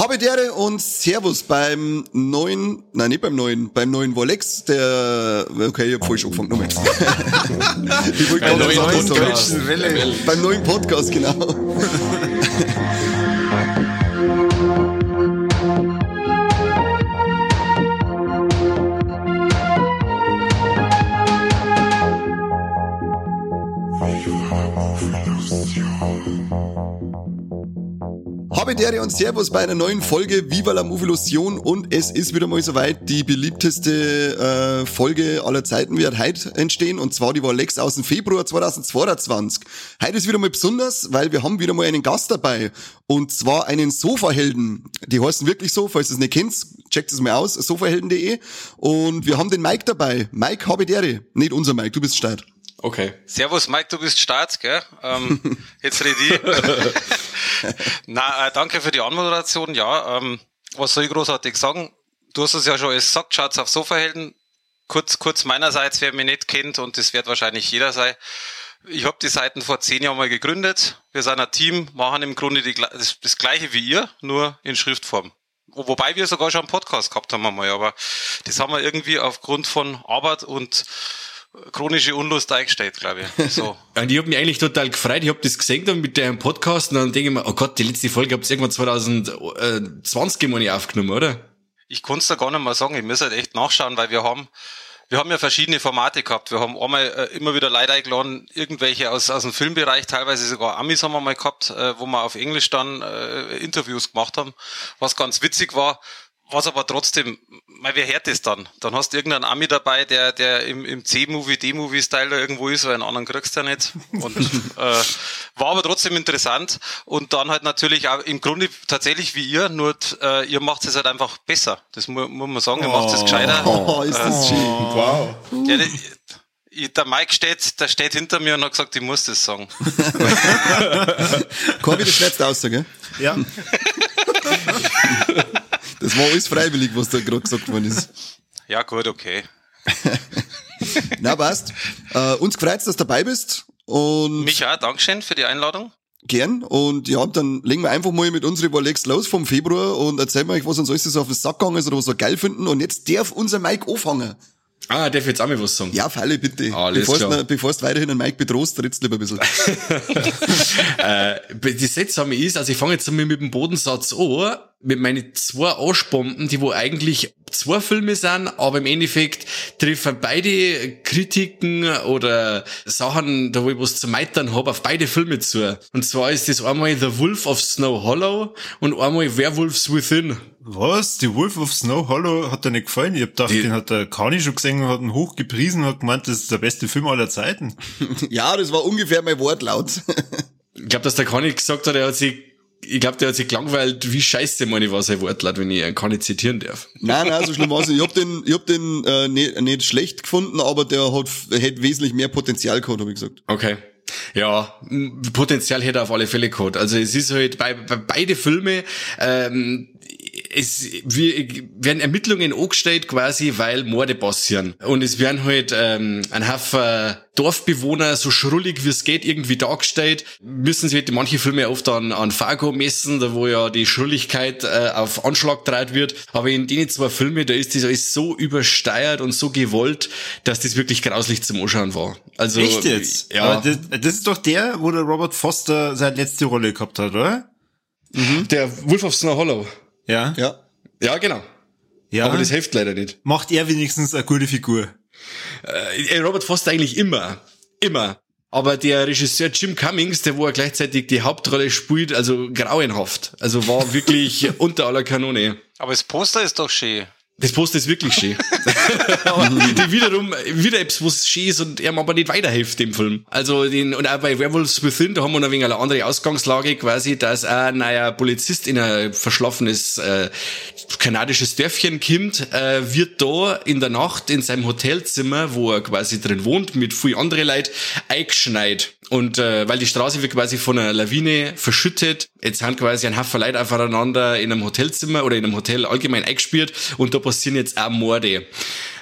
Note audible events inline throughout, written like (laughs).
Habe Dere und Servus beim neuen, nein, nicht beim neuen, beim neuen Volex, der, okay, ich hab falsch angefangen, nochmal. (laughs) ich wollte gerade sagen. Beim neuen Podcast, genau. Dere und Servus bei einer neuen Folge Viva la Movilusion und es ist wieder mal soweit, die beliebteste äh, Folge aller Zeiten wird heute entstehen und zwar die war Lex aus dem Februar 2022. Heute ist wieder mal besonders, weil wir haben wieder mal einen Gast dabei und zwar einen Sofahelden. Die heißen wirklich so, falls ihr es nicht kennt, checkt es mal aus, sofahelden.de und wir haben den Mike dabei. Mike Habe Dere, nicht unser Mike, du bist Start. Okay. Servus Mike, du bist Start, gell? Ähm, (laughs) jetzt rede ich. (laughs) Na, äh, danke für die Anmoderation. Ja, ähm, was soll ich großartig sagen? Du hast es ja schon gesagt, schaut's auf Sofahelden. Kurz, kurz meinerseits, wer mich nicht kennt, und das wird wahrscheinlich jeder sein. Ich habe die Seiten vor zehn Jahren mal gegründet. Wir sind ein Team, machen im Grunde die, das, das gleiche wie ihr, nur in Schriftform. Wo- Wobei wir sogar schon einen Podcast gehabt haben einmal, aber das haben wir irgendwie aufgrund von Arbeit und chronische Unlust eingestellt, glaube ich. So. (laughs) Und ich hab mich eigentlich total gefreut. Ich hab das gesehen dann mit dem Podcast und dann denke ich mir, oh Gott, die letzte Folge habt ihr irgendwann 2020 meine ich aufgenommen, oder? Ich kann's da gar nicht mal sagen. Ich muss halt echt nachschauen, weil wir haben, wir haben ja verschiedene Formate gehabt. Wir haben einmal äh, immer wieder Leute eingeladen, irgendwelche aus, aus dem Filmbereich, teilweise sogar Amis haben wir mal gehabt, äh, wo wir auf Englisch dann äh, Interviews gemacht haben, was ganz witzig war. Was aber trotzdem, mal wer hört das dann? Dann hast du irgendeinen Ami dabei, der, der im, im C-Movie, D-Movie-Style da irgendwo ist, weil einen anderen kriegst du ja nicht. Und (laughs) äh, war aber trotzdem interessant. Und dann halt natürlich auch im Grunde tatsächlich wie ihr, nur äh, ihr macht es halt einfach besser. Das mu muss man sagen, ihr macht es gescheiter. (laughs) Oh, ist das schön. Wow. Ja, der, Mike steht, der steht hinter mir und hat gesagt, ich muss das sagen. (laughs) Kann ich das letzte aussage? Ja. Das war alles freiwillig, was da gerade gesagt worden ist. Ja, gut, okay. (laughs) Na, passt. Äh, uns freut's, dass du dabei bist. Und Micha, Dankeschön für die Einladung. gern. Und ja, dann legen wir einfach mal mit unseren Rolex los vom Februar und erzählen wir euch, was uns alles so auf den Sack gegangen ist oder was wir geil finden. Und jetzt darf unser Mike anfangen. Ah, darf ich jetzt auch mal was sagen? Ja, Falle, bitte. Alles Bevor du weiterhin einen Mike bedrohst, trittst lieber ein bisschen. (laughs) äh, das Seltsame ist, also ich fange jetzt einmal mit dem Bodensatz an, mit meinen zwei Arschbomben, die wo eigentlich zwei Filme sind, aber im Endeffekt treffen beide Kritiken oder Sachen, da wo ich was zu meitern hab, auf beide Filme zu. Und zwar ist das einmal The Wolf of Snow Hollow und einmal Werewolves Within. Was? Die Wolf of Snow Hollow hat dir nicht gefallen? Ich hab gedacht, Die- den hat der Kani schon gesehen und hat ihn hochgepriesen und hat gemeint, das ist der beste Film aller Zeiten. (laughs) ja, das war ungefähr mein Wortlaut. Ich glaube, dass der Kani gesagt hat, er hat sich, ich glaube, der hat sich gelangweilt, wie scheiße meine war sein Wortlaut, wenn ich einen Kani zitieren darf. nein, nein, so schlimm war's nicht. Ich hab den, ich hab den äh, nicht, nicht schlecht gefunden, aber der hat, hätte wesentlich mehr Potenzial gehabt, habe ich gesagt. Okay. Ja, Potenzial hätte er auf alle Fälle gehabt. Also es ist halt bei, bei beide Filme, ähm, es wir, werden Ermittlungen angestellt quasi, weil Morde passieren. Und es werden halt ähm, ein Haufen Dorfbewohner so schrullig wie es geht irgendwie dargestellt. Müssen sie halt manche Filme oft an, an Fargo messen, da wo ja die Schrulligkeit äh, auf Anschlag gedreht wird. Aber in den zwei Filmen, da ist das alles so übersteuert und so gewollt, dass das wirklich grauslich zum Anschauen war. Also Echt jetzt? Ja. Aber das, das ist doch der, wo der Robert Foster seine letzte Rolle gehabt hat, oder? Der Wolf of Snow Hollow. Ja. Ja. Ja, genau. Ja. Aber das hilft leider nicht. Macht er wenigstens eine gute Figur. Äh, Robert Foster eigentlich immer. Immer. Aber der Regisseur Jim Cummings, der wo er gleichzeitig die Hauptrolle spielt, also grauenhaft. Also war wirklich (laughs) unter aller Kanone. Aber das Poster ist doch schön. Das Poster ist wirklich schön. (laughs) aber die wiederum, wieder etwas, was schön ist und er aber nicht weiterhilft dem Film. Also den, und auch bei Werewolves Within, da haben wir noch ein wenig eine andere Ausgangslage quasi, dass ein neuer Polizist in ein verschlafenes äh, kanadisches Dörfchen kommt, äh, wird da in der Nacht in seinem Hotelzimmer, wo er quasi drin wohnt, mit viel andere Leute, eingeschneit. Und äh, weil die Straße wird quasi von einer Lawine verschüttet, jetzt haben quasi ein Haufen Leute aufeinander in einem Hotelzimmer oder in einem Hotel allgemein eingespielt und da passieren jetzt auch Morde.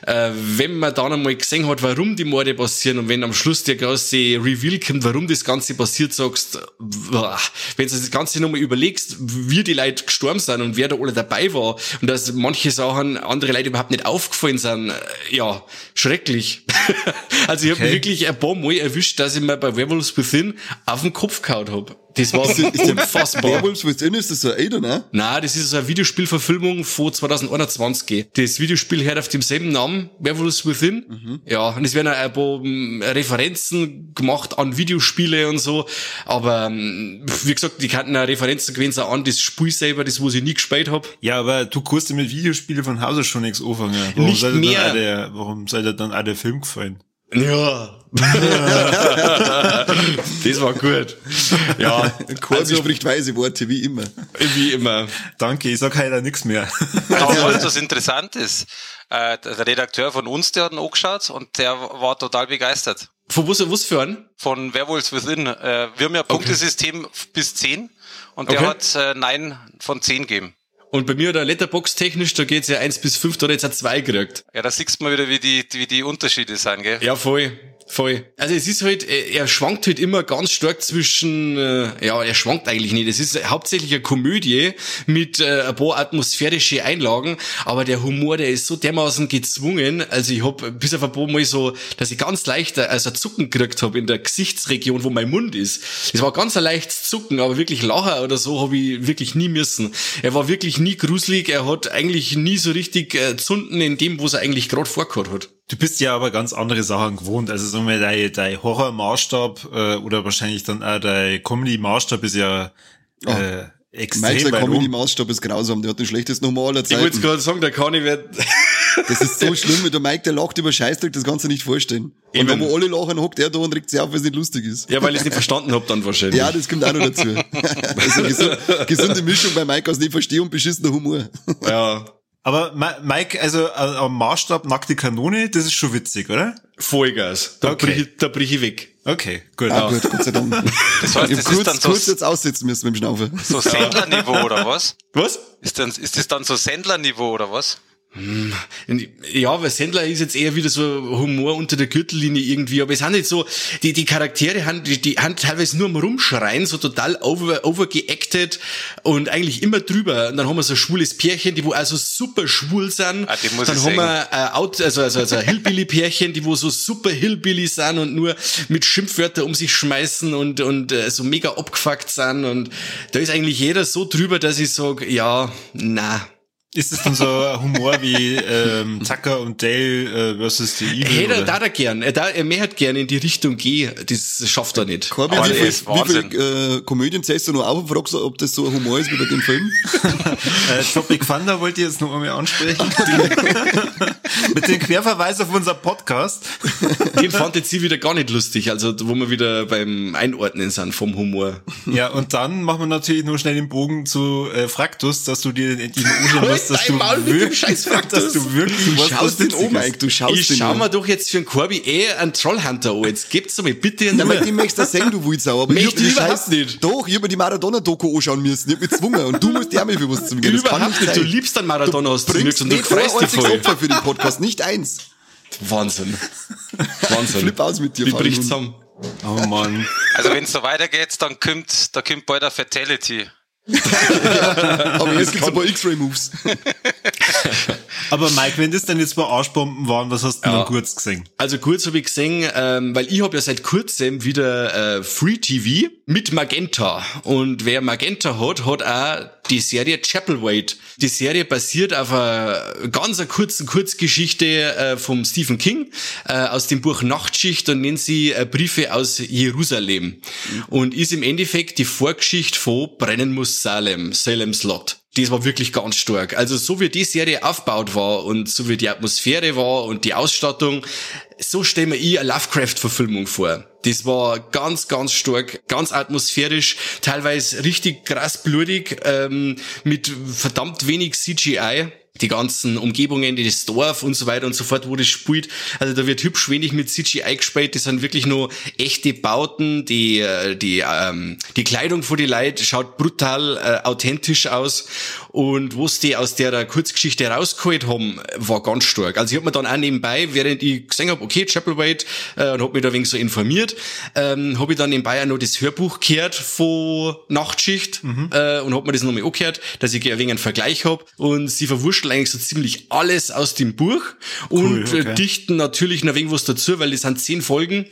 Äh, wenn man dann einmal gesehen hat, warum die Morde passieren und wenn am Schluss der große Reveal kommt, warum das Ganze passiert, sagst, wenn du das Ganze nochmal überlegst, wie die Leute gestorben sind und wer da alle dabei war und dass manche Sachen andere Leute überhaupt nicht aufgefallen sind, äh, ja, schrecklich. (laughs) also ich habe okay. wirklich ein paar Mal erwischt, dass ich mir bei Werewolves Within auf den Kopf gehauen hab. Das war ist, ist unfassbar. (laughs) Werewolves Within ist das so ein Alter, ne? Nein, das ist so eine Videospielverfilmung von 2021. Das Videospiel hört auf demselben Namen, Werewolves Within. Mhm. Ja, und es werden ein paar ähm, Referenzen gemacht an Videospiele und so. Aber ähm, wie gesagt, die kannten Referenzen gewesen an das Spiel selber, das wo ich nie gespielt hab. Ja, aber du kannst mit Videospielen von Hause schon nichts anfangen. Warum Nicht mehr. Der, warum soll dir dann auch der Film gefallen? Ja. (laughs) das war gut. Ja. (laughs) Corby also, spricht weise Worte, wie immer. Wie immer. Danke, ich sag heute nichts mehr. Aber (laughs) was das interessant ist, äh, der Redakteur von uns, der hat ihn angeschaut und der war total begeistert. Von was, was für einen? Von Werewolves Within. Äh, wir haben ja Punktesystem okay. bis 10 und der okay. hat äh, 9 von 10 gegeben. Und bei mir der Letterbox technisch, da geht's ja eins bis fünf, da hat jetzt ein zwei gekriegt. Ja, da siehst du mal wieder, wie die, wie die Unterschiede sind, gell? Ja, voll. Voll. Also es ist halt, äh, er schwankt halt immer ganz stark zwischen, äh, ja, er schwankt eigentlich nicht. Es ist hauptsächlich eine Komödie mit äh, ein paar atmosphärische Einlagen, aber der Humor, der ist so dermaßen gezwungen. Also ich hab bis auf ein paar Mal so, dass ich ganz leicht also Zucken gekriegt habe in der Gesichtsregion, wo mein Mund ist. Es war ganz ein leichtes Zucken, aber wirklich Lacher oder so habe ich wirklich nie müssen. Er war wirklich nie gruselig, er hat eigentlich nie so richtig äh, Zunden in dem, was er eigentlich gerade vorgehört hat. Du bist ja aber ganz andere Sachen gewohnt. Also sagen wir, dein, dein Horror-Maßstab äh, oder wahrscheinlich dann auch dein Comedy-Maßstab ist ja oh. äh, extrem Mike, der Comedy-Maßstab ist grausam. Der hat den schlechtesten Humor aller Zeiten. Ich wollte gerade sagen, der kann ich wird. Das ist so schlimm. Der Mike, der lacht über Scheißdreck, das kannst du nicht vorstellen. Und wenn wir alle lachen, hockt er da und regt sich auf, weil es nicht lustig ist. Ja, weil ich es nicht verstanden hab dann wahrscheinlich. Ja, das kommt auch noch dazu. (laughs) also gesund, gesunde Mischung bei Mike aus nicht verstehen und beschissener Humor. Ja. Aber Mike, also äh, am Maßstab nackte Kanone, das ist schon witzig, oder? Vollgas. Da okay. brich ich, da brich ich weg. Okay, gut. Ah, gut, Gott sei Dank. (laughs) Das heißt, das kurz, ist dann so kurz jetzt aussitzen müssen mit dem Schnaufe. So Sendlerniveau oder was? Was? Ist, dann, ist das dann so Sendlerniveau oder was? Hm. Ja, weil Sandler ist jetzt eher wieder so Humor unter der Gürtellinie irgendwie, aber es sind jetzt so, die, die Charaktere haben, die, die haben teilweise nur am Rumschreien, so total over, overgeacted und eigentlich immer drüber. Und dann haben wir so schwules Pärchen, die wo also super schwul sind. Ah, dann haben wir äh, out, also, also, also Hillbilly-Pärchen, die wo so super Hillbilly sind und nur mit Schimpfwörter um sich schmeißen und, und äh, so mega abgefuckt sind. Und da ist eigentlich jeder so drüber, dass ich sage, ja, na ist es dann so ein Humor wie ähm, Tucker und Dale äh, versus die Evil? Hätte er da, da gern. Er, da, er mehr hat gern in die Richtung gehen. Das schafft er nicht. Corby, wie viel, wie viel äh, Komödien zählst du noch auf und fragst, ob das so ein Humor ist wie bei dem Film? (laughs) äh, Tropic Thunder wollte ich jetzt noch einmal ansprechen. (laughs) (laughs) Mit dem Querverweis auf unser Podcast. Den fand jetzt sie wieder gar nicht lustig, also wo wir wieder beim Einordnen sind vom Humor. Ja, und dann machen wir natürlich nur schnell den Bogen zu äh, Fraktus, dass du dir die Uhr hast, dass, du wirklich, (laughs) dass du wirklich du was schaust den um, Mike, du schaust ich den schau mir doch jetzt für einen Corby eh einen Trollhunter an. Jetzt gibt's mir bitte einen Nein, die möchtest du sehen, du Wildsau. Aber Möchte ich überhaupt nicht. Doch, ich hab mir die Maradona-Doku anschauen müssen. Ich hab mich gezwungen. Und du musst ja mir für was zum gehen. Überhaupt nicht. Du liebst dann Maradona aus und du freust dich voll. Opfer für den Podcast, nicht eins. Wahnsinn. (laughs) Wahnsinn. Flip aus mit dir. Wie bricht's zusammen? Oh Mann. Also wenn es so weitergeht, dann kommt, da kommt bald eine Fatality (laughs) ja, aber jetzt gibt's ein paar X-Ray-Moves. (laughs) aber Mike, wenn das denn jetzt bei Arschbomben waren, was hast du ja. kurz gesehen? Also kurz habe ich gesehen, ähm, weil ich habe ja seit kurzem wieder äh, Free TV mit Magenta. Und wer Magenta hat, hat auch die Serie Chapelwaite. Die Serie basiert auf einer ganz kurzen Kurzgeschichte äh, vom Stephen King äh, aus dem Buch Nachtschicht und nennt sie äh, Briefe aus Jerusalem. Und ist im Endeffekt die Vorgeschichte von Brennen muss Salem, Salem's Lot das war wirklich ganz stark. Also so wie die Serie aufgebaut war und so wie die Atmosphäre war und die Ausstattung, so stelle mir ich eine Lovecraft-Verfilmung vor. Das war ganz, ganz stark, ganz atmosphärisch, teilweise richtig krass blutig, ähm, mit verdammt wenig CGI. Die ganzen Umgebungen, das Dorf und so weiter und so fort, wo das spielt. Also da wird hübsch wenig mit CGI gespielt. Das sind wirklich nur echte Bauten. Die, äh, die, ähm, die Kleidung von die Leute schaut brutal äh, authentisch aus. Und was die aus der Kurzgeschichte rausgeholt haben, war ganz stark. Also ich habe mir dann auch nebenbei, während ich gesehen habe, okay, Chapelwaite, äh, und habe mich da wenig so informiert, ähm, habe ich dann nebenbei auch noch das Hörbuch gehört von Nachtschicht mhm. äh, und habe mir das nochmal angehört, dass ich ein wenig einen Vergleich habe. Und sie verwurschteln eigentlich so ziemlich alles aus dem Buch und cool, okay. dichten natürlich noch ein wenig was dazu, weil das sind zehn Folgen.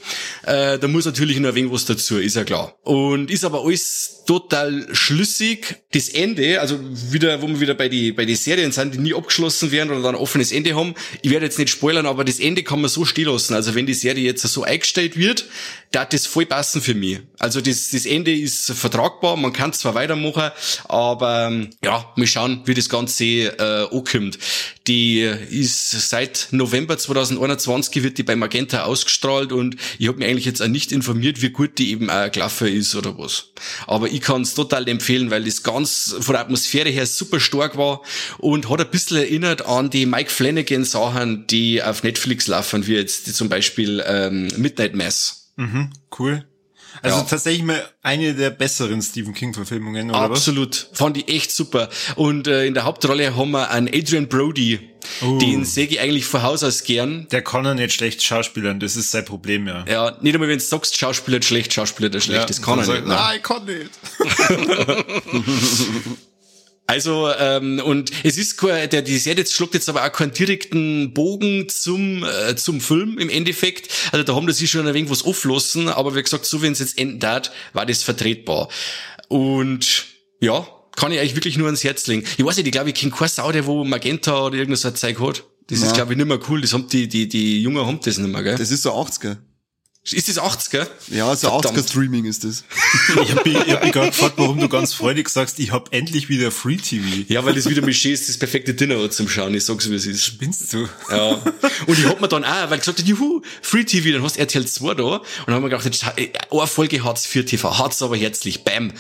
Äh, da muss natürlich noch ein wenig was dazu, ist ja klar. Und ist aber alles total schlüssig. Das Ende, also wieder, wo wir wieder bei die, bei die Serien sind, die nie abgeschlossen werden oder dann ein offenes Ende haben. Ich werde jetzt nicht spoilern, aber das Ende kann man so stehen lassen. Also wenn die Serie jetzt so eingestellt wird, da hat das voll passen für mich. Also das, das Ende ist vertragbar, man kann zwar weitermachen, aber ja, wir schauen, wie das Ganze äh, ankommt. Die ist seit November 2021 wird die bei Magenta ausgestrahlt und ich habe mir eigentlich jetzt auch nicht informiert, wie gut die eben auch gelaufen ist oder was. Aber ich kann es total empfehlen, weil das ganz von der Atmosphäre her super stark war und hat ein bisschen erinnert an die Mike Flanagan Sachen, die auf Netflix laufen, wie jetzt zum Beispiel ähm, Midnight Mass. Mhm, cool. Also ja. tatsächlich mal eine der besseren Stephen King-Verfilmungen, oder Absolut. Was? Fand ich echt super. Und äh, in der Hauptrolle haben wir einen Adrian Brody. Uh. Den sehe ich eigentlich von Haus aus gern. Der kann ja nicht schlecht schauspielern, das ist sein Problem, ja. Ja, nicht einmal wenn du sagst, Schauspieler schlecht, Schauspieler der schlecht, ja, das kann er nicht. Nein, ich kann nicht. (laughs) (laughs) Also, ähm, und es ist kein, der, die Serie jetzt schluckt jetzt aber auch keinen direkten Bogen zum, äh, zum Film im Endeffekt. Also da haben sie schon ein wenig was auflassen, aber wie gesagt, so wenn es jetzt enden hat, war das vertretbar. Und ja, kann ich eigentlich wirklich nur ans Herz legen. Ich weiß nicht, ich glaube, ich kenne keine Sau, der wo Magenta oder irgendwas so Zeug hat. Das ja. ist, glaube ich, nicht mehr cool. Das haben die, die, die Jungen haben das nicht mehr, gell? Das ist so 80er. Ist das 80er? Ja, so 80er-Streaming ist das. (laughs) ich habe mich, hab mich gerade gefragt, warum du ganz freudig sagst, ich hab endlich wieder Free TV. Ja, weil das wieder mit ist, das perfekte Dinner zum Schauen. Ich sag's, wie es ist. Spinnst du? Ja. Und ich hab mir dann auch, weil ich gesagt habe, juhu, Free TV, dann hast du RTL 2 da. Und dann haben wir gedacht, eine Folge hat's für TV, hat's aber herzlich, bam.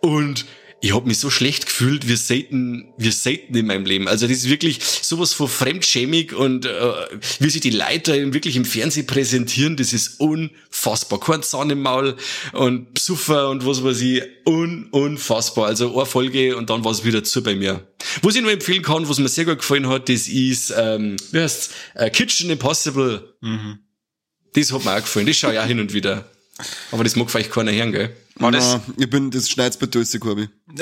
Und ich habe mich so schlecht gefühlt wie selten, wie selten in meinem Leben. Also das ist wirklich sowas von fremdschämig und äh, wie sich die Leute wirklich im Fernsehen präsentieren, das ist unfassbar. Kein Zahn im Maul und Psuffer und was weiß ich, un unfassbar. Also eine Folge und dann war es wieder zu bei mir. Was ich nur empfehlen kann, was mir sehr gut gefallen hat, das ist, ähm, wie heißt's, uh, Kitchen Impossible. Mhm. Das hat mir auch gefallen, das schaue ich auch hin und wieder. Aber das mag vielleicht keiner hören, gell? War das? Ich bin das Schneidspedöse, Korbi. (laughs)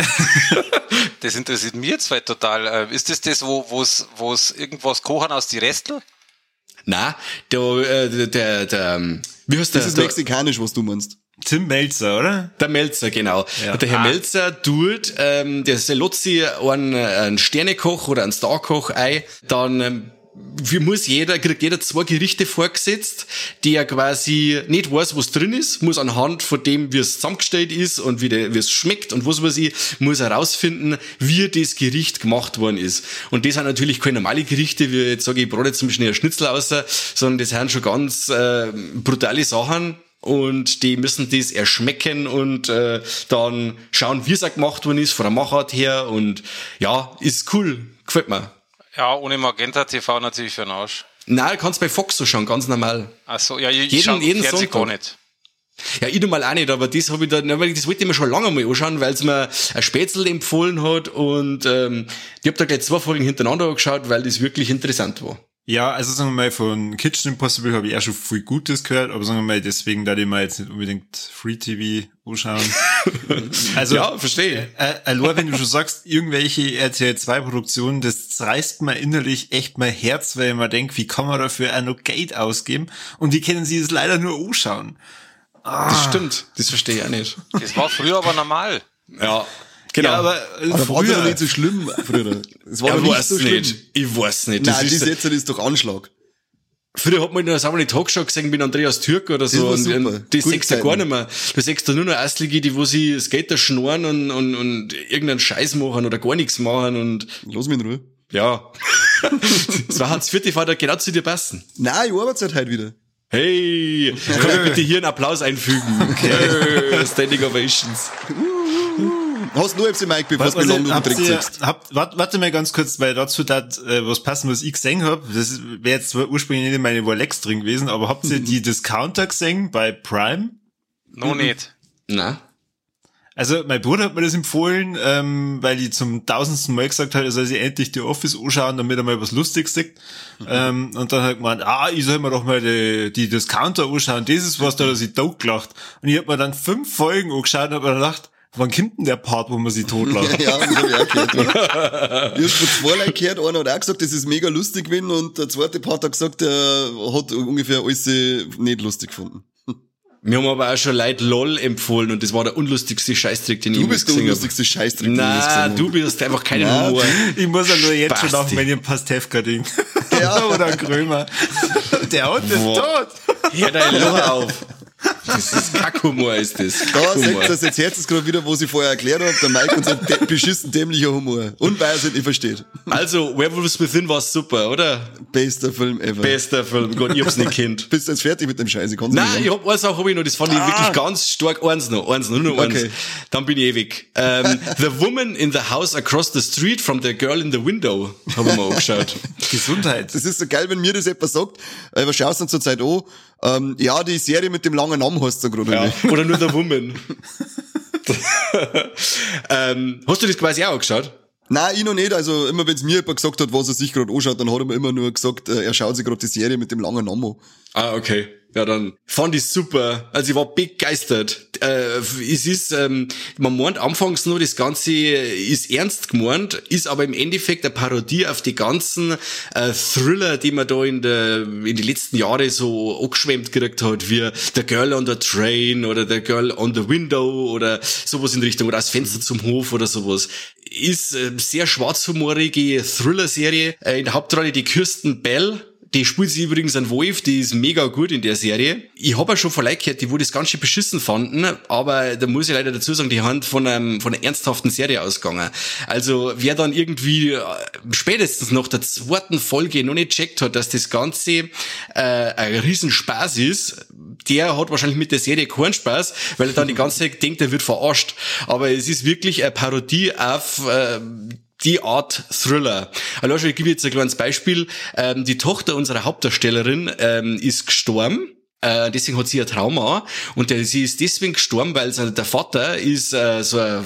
das interessiert mich jetzt halt total. Äh, ist das das, wo wo's wo's irgendwas kochen aus die Restel? Na, der, äh, der, der, der, ähm, wie heißt der? Das ist der, mexikanisch, was du meinst. Tim Melzer, oder? Der Melzer, genau. Ja. Der Herr ah. Melzer tut, ähm, der Selotzi einen, einen Sternekoch oder einen Starkoch ein, dann ähm, wie muss jeder, kriegt jeder zwei Gerichte vorgesetzt, der quasi nicht weiß, was drin ist, muss anhand von dem, wie es zusammengestellt ist und wie, der, wie es schmeckt und was weiß ich, muss herausfinden, wie das Gericht gemacht worden ist. Und das sind natürlich keine normale Gerichte, wie jetzt sage ich, ich brate jetzt zum Beispiel ein Schnitzel aus, sondern das sind schon ganz äh, brutale Sachen, und die müssen das erschmecken und äh, dann schauen, wie es auch gemacht worden ist, von der Machart her und ja, ist cool, gefällt mir. Ja, ohne Magenta TV natürlich für den Arsch. Nein, kannst bei Fox so schauen, ganz normal. Ach so, ja, ich jeden, jeden Sonntag. gar nicht. Ja, ich mal auch nicht, aber das habe ich da, weil das wollte ich mir schon lange mal anschauen, weil es mir ein Spätzle empfohlen hat und ähm, ich habe da gleich zwei Folgen hintereinander angeschaut, weil das wirklich interessant war. Ja, also sagen wir mal, von Kitchen Impossible habe ich auch schon viel Gutes gehört, aber sagen wir mal, deswegen da ich mal jetzt nicht unbedingt Free TV anschauen. (laughs) also, ja, verstehe. Äh, äh, wenn du schon sagst, irgendwelche RTL 2 Produktionen, das zerreißt mir innerlich echt mein Herz, weil ich mir denke, wie kann man dafür auch noch Geld ausgeben? Und die können sie es leider nur anschauen. Ah. Das stimmt, das verstehe ich auch nicht. Das war früher aber normal. Ja. Genau. Ja, aber, äh, aber früher war nicht so schlimm, früher. Es war ja, nicht weiß so schlimm. Nicht. Ich weiß nicht. Das Nein, ist, das jetzt ist doch Anschlag. Früher hat man in der Sammlung Talkshow gesehen mit Andreas Türk oder so. Das und, und das siehst du gar nicht mehr. Du siehst da nur noch Erstlige, die wo sie Skater schnorren und, und, und irgendeinen Scheiß machen oder gar nichts machen und. Los mich in Ruhe. Ja. (laughs) das war Hans Vierte Vater genau zu dir passen. Nein, ich arbeite halt heute wieder. Hey, kann ich bitte hier einen Applaus einfügen? Okay. Standing Ovations. Hast du noch etwas, Mike, bevor du habt Trick ihr, sagst? habt, warte, warte mal ganz kurz, weil dazu dat, äh, was passen, was ich gesehen hab. Das wäre jetzt zwar ursprünglich nicht in meine Rolex drin gewesen, aber habt ihr die Discounter gesehen bei Prime? Noch nicht. Na? Also mein Bruder hat mir das empfohlen, ähm, weil ich zum tausendsten Mal gesagt hat, er soll sich endlich die Office anschauen, damit er mal was Lustiges sieht. Ähm, und dann hat er gemeint, ah, ich soll mir doch mal die, die Discounter anschauen, das ist was, da hat er sich totgelacht. Und ich hab mir dann fünf Folgen angeschaut und hab mir gedacht, wann kommt denn der Part, wo man sich totlacht? (laughs) Ja, das hab ich auch gehört. Ich hab's von zwei Leuten gehört, einer hat auch gesagt, das ist mega lustig gewesen und der zweite Part hat gesagt, er hat ungefähr alles nicht lustig gefunden. Wir haben aber auch schon Leute LOL empfohlen und das war der unlustigste Scheißtrick, den ich Du jemals bist der gesehen hab. unlustigste Scheißdreck, den ich Na, gesehen du hab. bist einfach kein Humor. Ich muss ja nur jetzt schon auf meinen Pastewka-Ding. Ja. (laughs) Oder Krömer. Der haut den Boah. tot. Hör dein Loch auf. Das ist Kackhumor, ist das. Da Kackhumor. sagt das jetzt jetzt gerade wieder, wo sie vorher erklärt hat, der Mike und sein dä- beschissen dämlicher Humor. Und weil er es nicht versteht. Also, Werewolves Within war super, oder? Bester Film ever. Bester Film. Gott, ich hab's nicht (laughs) kennt. Bist du jetzt fertig mit dem Scheiß? Ich Nein, nicht ich hab eine Sache hab ich noch, das fand ich wirklich ganz stark. Eins noch, eins noch, nur noch eins. Okay. Dann bin ich ewig. Ähm, (laughs) the Woman in the House Across the Street from the Girl in the Window. Hab ich mal angeschaut. (laughs) Gesundheit. Das ist so geil, wenn mir das jemand sagt, schaust du denn zur Zeit an? Ähm, ja, die Serie mit dem langen Namen heißt so gerade. Ja. nicht. Oder nur The Woman. (laughs) ähm, hast du das quasi auch angeschaut? Nein, ich noch nicht. Also immer wenn es mir jemand gesagt hat, was er sich gerade anschaut, dann hat er mir immer nur gesagt, äh, er schaut sich gerade die Serie mit dem langen Namen an. Ah, okay. Ja, dann fand ich super. Also ich war begeistert. Äh, es ist, ähm, man meint anfangs nur, das Ganze ist ernst gemeint, ist aber im Endeffekt eine Parodie auf die ganzen äh, Thriller, die man da in, der, in die letzten Jahre so angeschwemmt gekriegt hat, wie The Girl on the Train oder The Girl on the Window oder sowas in Richtung, oder das Fenster zum Hof oder sowas. Ist äh, sehr schwarzhumorige Thriller-Serie. Äh, in der Hauptrolle die Kirsten Bell, die spielt sie übrigens an Wolf, die ist mega gut in der Serie. Ich habe ja schon von Leuten gehört, die wo das ganz schön beschissen fanden, aber da muss ich leider dazu sagen, die haben von, einem, von einer ernsthaften Serie ausgegangen. Also wer dann irgendwie äh, spätestens nach der zweiten Folge noch nicht checkt hat, dass das Ganze äh, ein Riesenspaß ist, der hat wahrscheinlich mit der Serie keinen Spaß, weil er dann die ganze Zeit denkt, er wird verarscht. Aber es ist wirklich eine Parodie auf äh, die Art Thriller. Also ich gebe jetzt ein kleines Beispiel. Ähm, die Tochter unserer Hauptdarstellerin ähm, ist gestorben. Äh, deswegen hat sie ein Trauma und der, sie ist deswegen gestorben, weil sein, der Vater ist äh, so ein,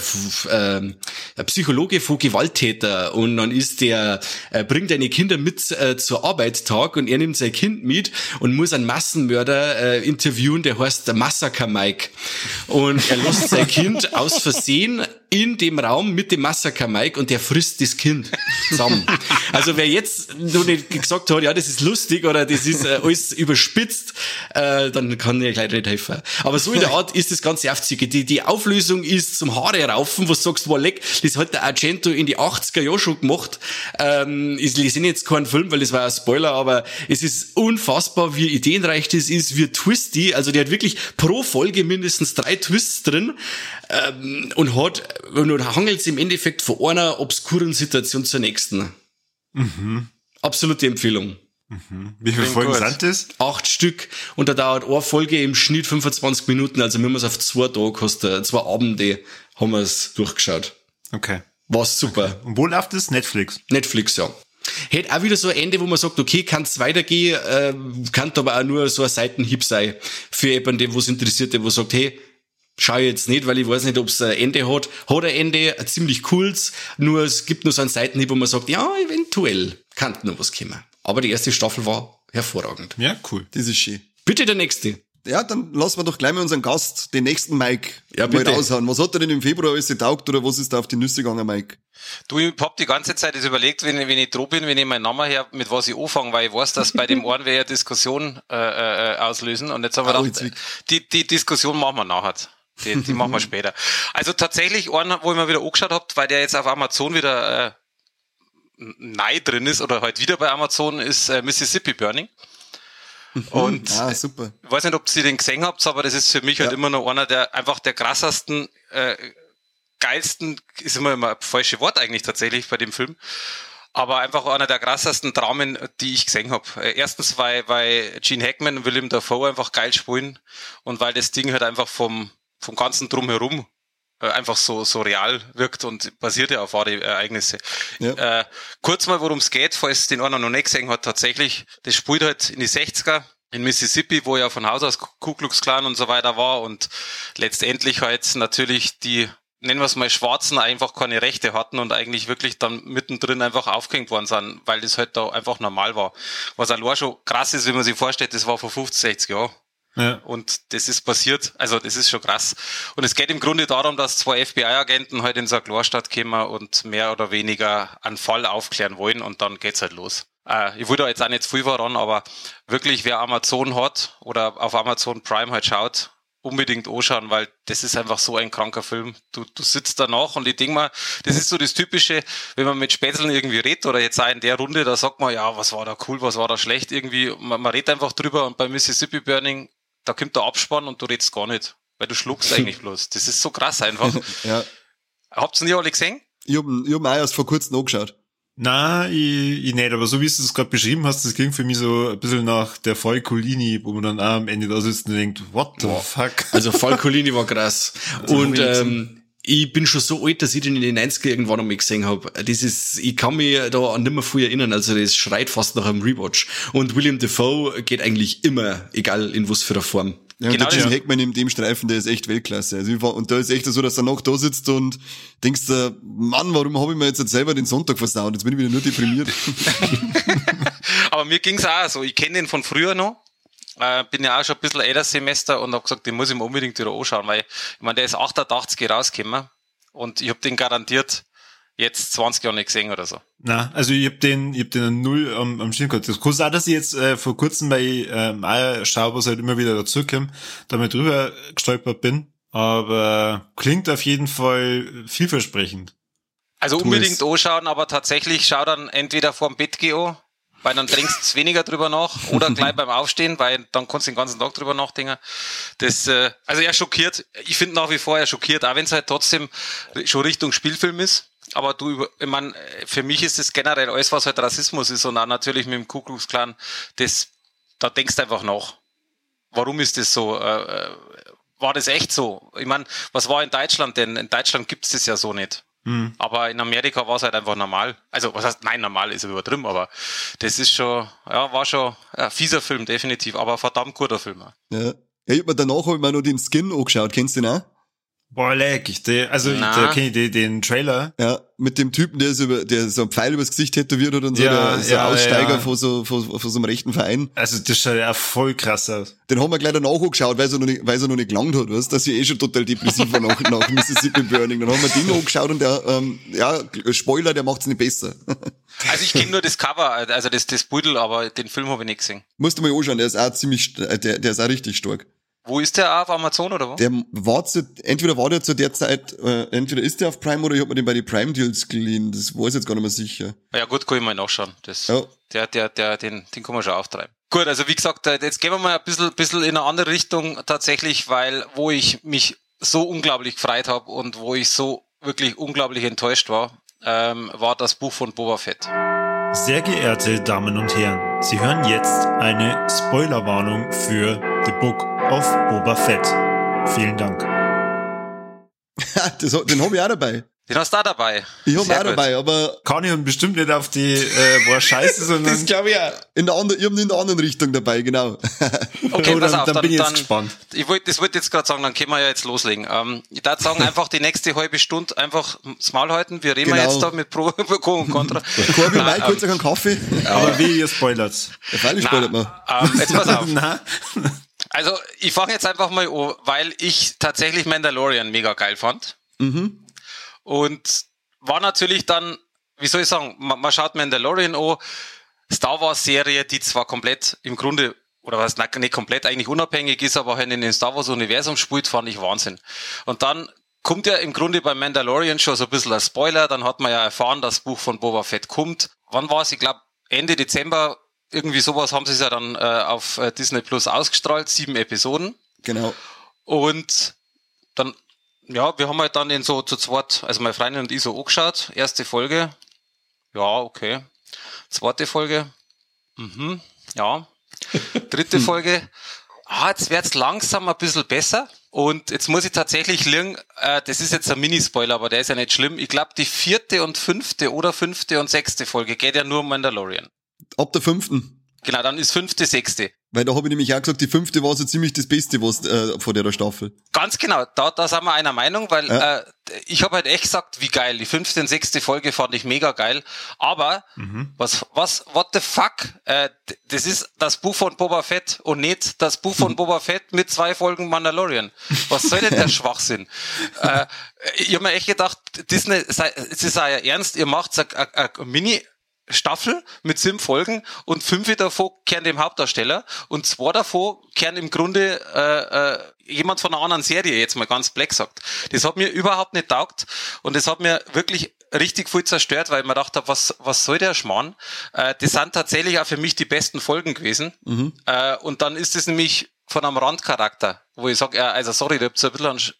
ähm, ein Psychologe von Gewalttäter. Und dann ist der äh, bringt eine Kinder mit äh, zur Arbeitstag und er nimmt sein Kind mit und muss einen Massenmörder äh, interviewen, der heißt der Massaker Mike. Und er lässt sein Kind aus Versehen in dem Raum mit dem Massaker Mike und der frisst das Kind zusammen. Also wer jetzt noch nicht gesagt hat, ja, das ist lustig oder das ist äh, alles überspitzt, äh, dann kann ich gleich nicht helfen. Aber so in der (laughs) Art ist das ganze aufzüge. Die, die Auflösung ist zum Haare raufen, was sagst du, war leck, das hat der Argento in die 80er Jahre schon gemacht. Ähm, ich lese jetzt keinen Film, weil das war ein Spoiler, aber es ist unfassbar, wie ideenreich das ist, wie twisty. Also der hat wirklich pro Folge mindestens drei Twists drin ähm, und hat und hangelt im Endeffekt von einer obskuren Situation zur nächsten. Absolute Empfehlung. Wie viele Folgen sind das? Acht Stück und da dauert eine Folge im Schnitt 25 Minuten, also wir haben es auf zwei Tage zwei Abende haben wir es durchgeschaut. Okay. War's super. Und wo läuft das? Netflix. Netflix, ja. Hätte auch wieder so ein Ende, wo man sagt, okay, kann es weitergehen, äh, kann aber auch nur so ein Seitenhieb sein für jemanden, wo es interessiert, der wo sagt, hey, schau ich jetzt nicht, weil ich weiß nicht, ob es ein Ende hat. Hat ein Ende, ein ziemlich cooles, nur es gibt nur so einen Seitenhieb, wo man sagt, ja, eventuell kann noch was kommen. Aber die erste Staffel war hervorragend. Ja, cool. Das ist schön. Bitte der nächste. Ja, dann lassen wir doch gleich mal unseren Gast, den nächsten Mike, Ja, mal bitte. raushauen. Was hat er denn im Februar alles getaugt oder was ist da auf die Nüsse gegangen, Mike? Du, ich hab die ganze Zeit das überlegt, wenn, ich- wenn ich droh bin, wenn ich meinen Namen her, mit was ich anfange, weil ich weiß, dass bei dem (laughs) einen wir ja Diskussion äh, äh, auslösen. Und jetzt haben wir Au, gedacht, die, die Diskussion machen wir nachher. Die, die machen wir (laughs) später. Also tatsächlich einen, wo ich mir wieder angeschaut hab, weil der jetzt auf Amazon wieder äh, neu drin ist oder halt wieder bei Amazon, ist äh, Mississippi Burning. Und Ah, super. ich weiß nicht, ob ihr den gesehen habt, aber das ist für mich halt Ja. immer noch einer der einfach der krassesten, äh, geilsten, ist immer immer ein falsches Wort eigentlich tatsächlich bei dem Film. Aber einfach einer der krassesten Dramen, die ich gesehen habe. Erstens, weil, weil Gene Hackman und Willem Dafoe einfach geil spielen und weil das Ding halt einfach vom, vom ganzen Drumherum äh, einfach so, so real wirkt und basiert ja auf wahre Ereignisse. Ja. Äh, kurz mal, worum es geht, falls den einer noch nicht gesehen hat, tatsächlich, das spielt halt in die 60er in Mississippi, wo ja von Haus aus Ku Klux Klan und so weiter war und letztendlich halt natürlich die nennen wir es mal Schwarzen einfach keine Rechte hatten und eigentlich wirklich dann mittendrin einfach aufgehängt worden sind, weil das halt da einfach normal war. Was allein schon krass ist, wenn man sich vorstellt, das war vor 50, 60 Jahren. Ja. Und das ist passiert, also das ist schon krass. Und es geht im Grunde darum, dass zwei FBI-Agenten halt in so eine Klarstadt kommen und mehr oder weniger einen Fall aufklären wollen und dann geht's halt los. Äh, ich da jetzt auch nicht viel voran, aber wirklich, wer Amazon hat oder auf Amazon Prime halt schaut, unbedingt anschauen, weil das ist einfach so ein kranker Film. Du, du sitzt danach und ich denke mal, das ist so das Typische, wenn man mit Spätzeln irgendwie redet oder jetzt auch in der Runde, da sagt man, ja, was war da cool, was war da schlecht irgendwie. Man, man redet einfach drüber und bei Mississippi Burning da kommt der Abspann und du redest gar nicht, weil du schluckst eigentlich bloß. Das ist so krass einfach. (laughs) ja. Habt ihr nie alle gesehen? Ich hab, ich hab auch erst vor kurzem angeschaut. Na, ich, ich nicht, aber so wie du es gerade beschrieben hast, das klingt für mich so ein bisschen nach der Fall Colini, wo man dann auch am Ende da sitzt und denkt, what the Boah. fuck? Also Fall Colini war (laughs) krass. und ähm, ich bin schon so alt, dass ich den in den 90er irgendwann einmal gesehen habe. Das ist, ich kann mich da an nimmer viel erinnern, also das schreit fast nach einem Rewatch. Und William Defoe geht eigentlich immer, egal in was für einer Form. Ja, genau, der Gene Hackman in dem Streifen, der ist echt Weltklasse. Also, und da ist echt so, dass er noch da sitzt und denkst, Mann, warum habe ich mir jetzt selber den Sonntag versaut? Jetzt bin ich wieder nur deprimiert. (laughs) (laughs) Aber mir ging's auch so. Ich kenne den von früher noch. Äh, bin ja auch schon ein bisschen älter Semester und habe gesagt, den muss ich mir unbedingt wieder anschauen, weil ich meine, der ist 88 rausgekommen und ich habe den garantiert jetzt 20 Jahre nicht gesehen oder so. Na, also ich hab den, ich hab den null am, am Schirm gehabt. Das kann sein, dass ich jetzt äh, vor kurzem bei ähm, Eierstaubers halt immer wieder dazukomme, da mal drüber gestolpert bin. Aber klingt auf jeden Fall vielversprechend. Also unbedingt anschauen, aber tatsächlich schau dann entweder vorm Bett gehen weil dann trinkst du weniger drüber nach oder gleich beim Aufstehen, weil dann kannst du den ganzen Tag drüber nachdenken. Das, äh, also er schockiert, ich finde nach wie vor er schockiert, auch wenn es halt trotzdem schon Richtung Spielfilm ist. Aber du, ich meine, für mich ist es generell alles, was halt Rassismus ist und auch natürlich mit dem Ku Klux Klan, das, da denkst du einfach nach. Warum ist das so? Äh, äh war das echt so? Ich meine, was war in Deutschland denn? In Deutschland gibt es das ja so nicht. Mhm. Aber in Amerika war es halt einfach normal. Also, was heißt, nein, normal ist übertrieben, aber das ist schon, ja, war schon ein fieser Film, definitiv, aber verdammt guter Film. Ja. ja ich hab mir danach hab ich mir noch den Skin angeschaut. Kennst du den auch? Boah, leck, ich, der, also Na. da kenne ich den, den Trailer. Ja, mit dem Typen, der so, über, der so ein Pfeil übers Gesicht tätowiert hat und so, ja, der, so ja, Aussteiger ja. von, so, von, von so einem rechten Verein. Also das schaut ja voll krass aus. Den haben wir gleich danach angeschaut, weil er noch nicht, weil er noch nicht gelangt hat, weißt, dass ich eh schon total depressiv war nach, nach Mississippi Burning. Dann haben wir den angeschaut und der, ähm, ja, Spoiler, der macht's nicht besser. (laughs) Also ich kenne nur das Cover, also das, das Beutel, aber den Film habe ich nicht gesehen. Musst du mal anschauen, der ist auch ziemlich, der, der ist auch richtig stark. Wo ist der auf Amazon oder wo? Der war zu, entweder war der zu der Zeit, äh, entweder ist der auf Prime oder ich habe mir den bei den Prime Deals geliehen. Das weiß ich jetzt gar nicht mehr sicher. Ja gut, kann ich mal nachschauen. Das, ja. Der, der, der, den, den kann man schon auftreiben. Gut, also wie gesagt, äh, jetzt gehen wir mal ein bisschen, bisschen in eine andere Richtung tatsächlich, weil wo ich mich so unglaublich gefreut habe und wo ich so wirklich unglaublich enttäuscht war, ähm, war das Buch von Boba Fett. Sehr geehrte Damen und Herren, Sie hören jetzt eine Spoilerwarnung für The Book of Boba Fett. Vielen Dank. (laughs) das, den habe ich auch dabei. Den hast du auch dabei. Ich habe auch gut. dabei, aber. Kann ich bestimmt nicht auf die, äh, war scheiße, (laughs) sondern. das glaube ich auch. In der anderen, in der anderen Richtung dabei, genau. (laughs) Okay, oh, pass auf, dann, dann bin ich jetzt dann, gespannt. Ich wollte, das wollte jetzt gerade sagen, dann können wir ja jetzt loslegen. Ähm, ich würde sagen, einfach die nächste halbe Stunde einfach das Maul halten. Wir reden genau. jetzt da mit Pro, Pro und Contra. Corby, Nein, kurz einen Kaffee. Aber wie ihr spoilert. Ja, weil ich spoilert man. Ähm, jetzt pass auf. Also, ich fange jetzt einfach mal an, weil ich tatsächlich Mandalorian mega geil fand. Mhm. Und war natürlich dann, wie soll ich sagen, man, man schaut Mandalorian an, Star Wars Serie, die zwar komplett im Grunde oder was nicht komplett eigentlich unabhängig ist, aber halt in den Star Wars Universum spielt, fand ich Wahnsinn. Und dann kommt ja im Grunde bei Mandalorian schon so ein bisschen ein Spoiler, dann hat man ja erfahren, dass das Buch von Boba Fett kommt. Wann war es? Ich glaube Ende Dezember, irgendwie sowas haben sie es ja dann äh, auf äh, Disney Plus ausgestrahlt, sieben Episoden. Genau. Und dann ja, wir haben halt dann den so zu zweit, also meine Freundin und ich so angeschaut. Erste Folge, ja, okay. Zweite Folge, mhm, ja. (laughs) Dritte Folge, ah, jetzt wird's langsam ein bisschen besser. Und jetzt muss ich tatsächlich liegen, äh, das ist jetzt ein Minispoiler, aber der ist ja nicht schlimm. Ich glaube, die vierte und fünfte oder fünfte und sechste Folge geht ja nur um Mandalorian. Ab der fünften. Genau, dann ist fünfte, sechste. Weil da habe ich nämlich auch gesagt, die fünfte war so ziemlich das Beste was äh, von der Staffel. Ganz genau, da, da sind wir einer Meinung, weil Ja. äh, ich habe halt echt gesagt, wie geil. Die fünfte und sechste Folge fand ich mega geil. Aber was, was, what the fuck? Äh, das ist das Buch von Boba Fett und nicht das Buch von (laughs) Boba Fett mit zwei Folgen Mandalorian. Was soll denn der (laughs) Schwachsinn? Äh, ich habe mir echt gedacht, Disney, sei, es ist ja ernst, ihr macht eine Mini- Staffel mit sieben Folgen und fünf davon kehren dem Hauptdarsteller und zwei davon kehren im Grunde äh, äh, jemand von einer anderen Serie, jetzt mal ganz black sagt. Das hat mir überhaupt nicht taugt und das hat mir wirklich richtig viel zerstört, weil ich mir gedacht habe, was, was soll der Schmarrn? Äh, das sind tatsächlich auch für mich die besten Folgen gewesen. Äh, und dann ist es nämlich von einem Randcharakter, wo ich sage, äh, also sorry, da habt ihr ein bisschen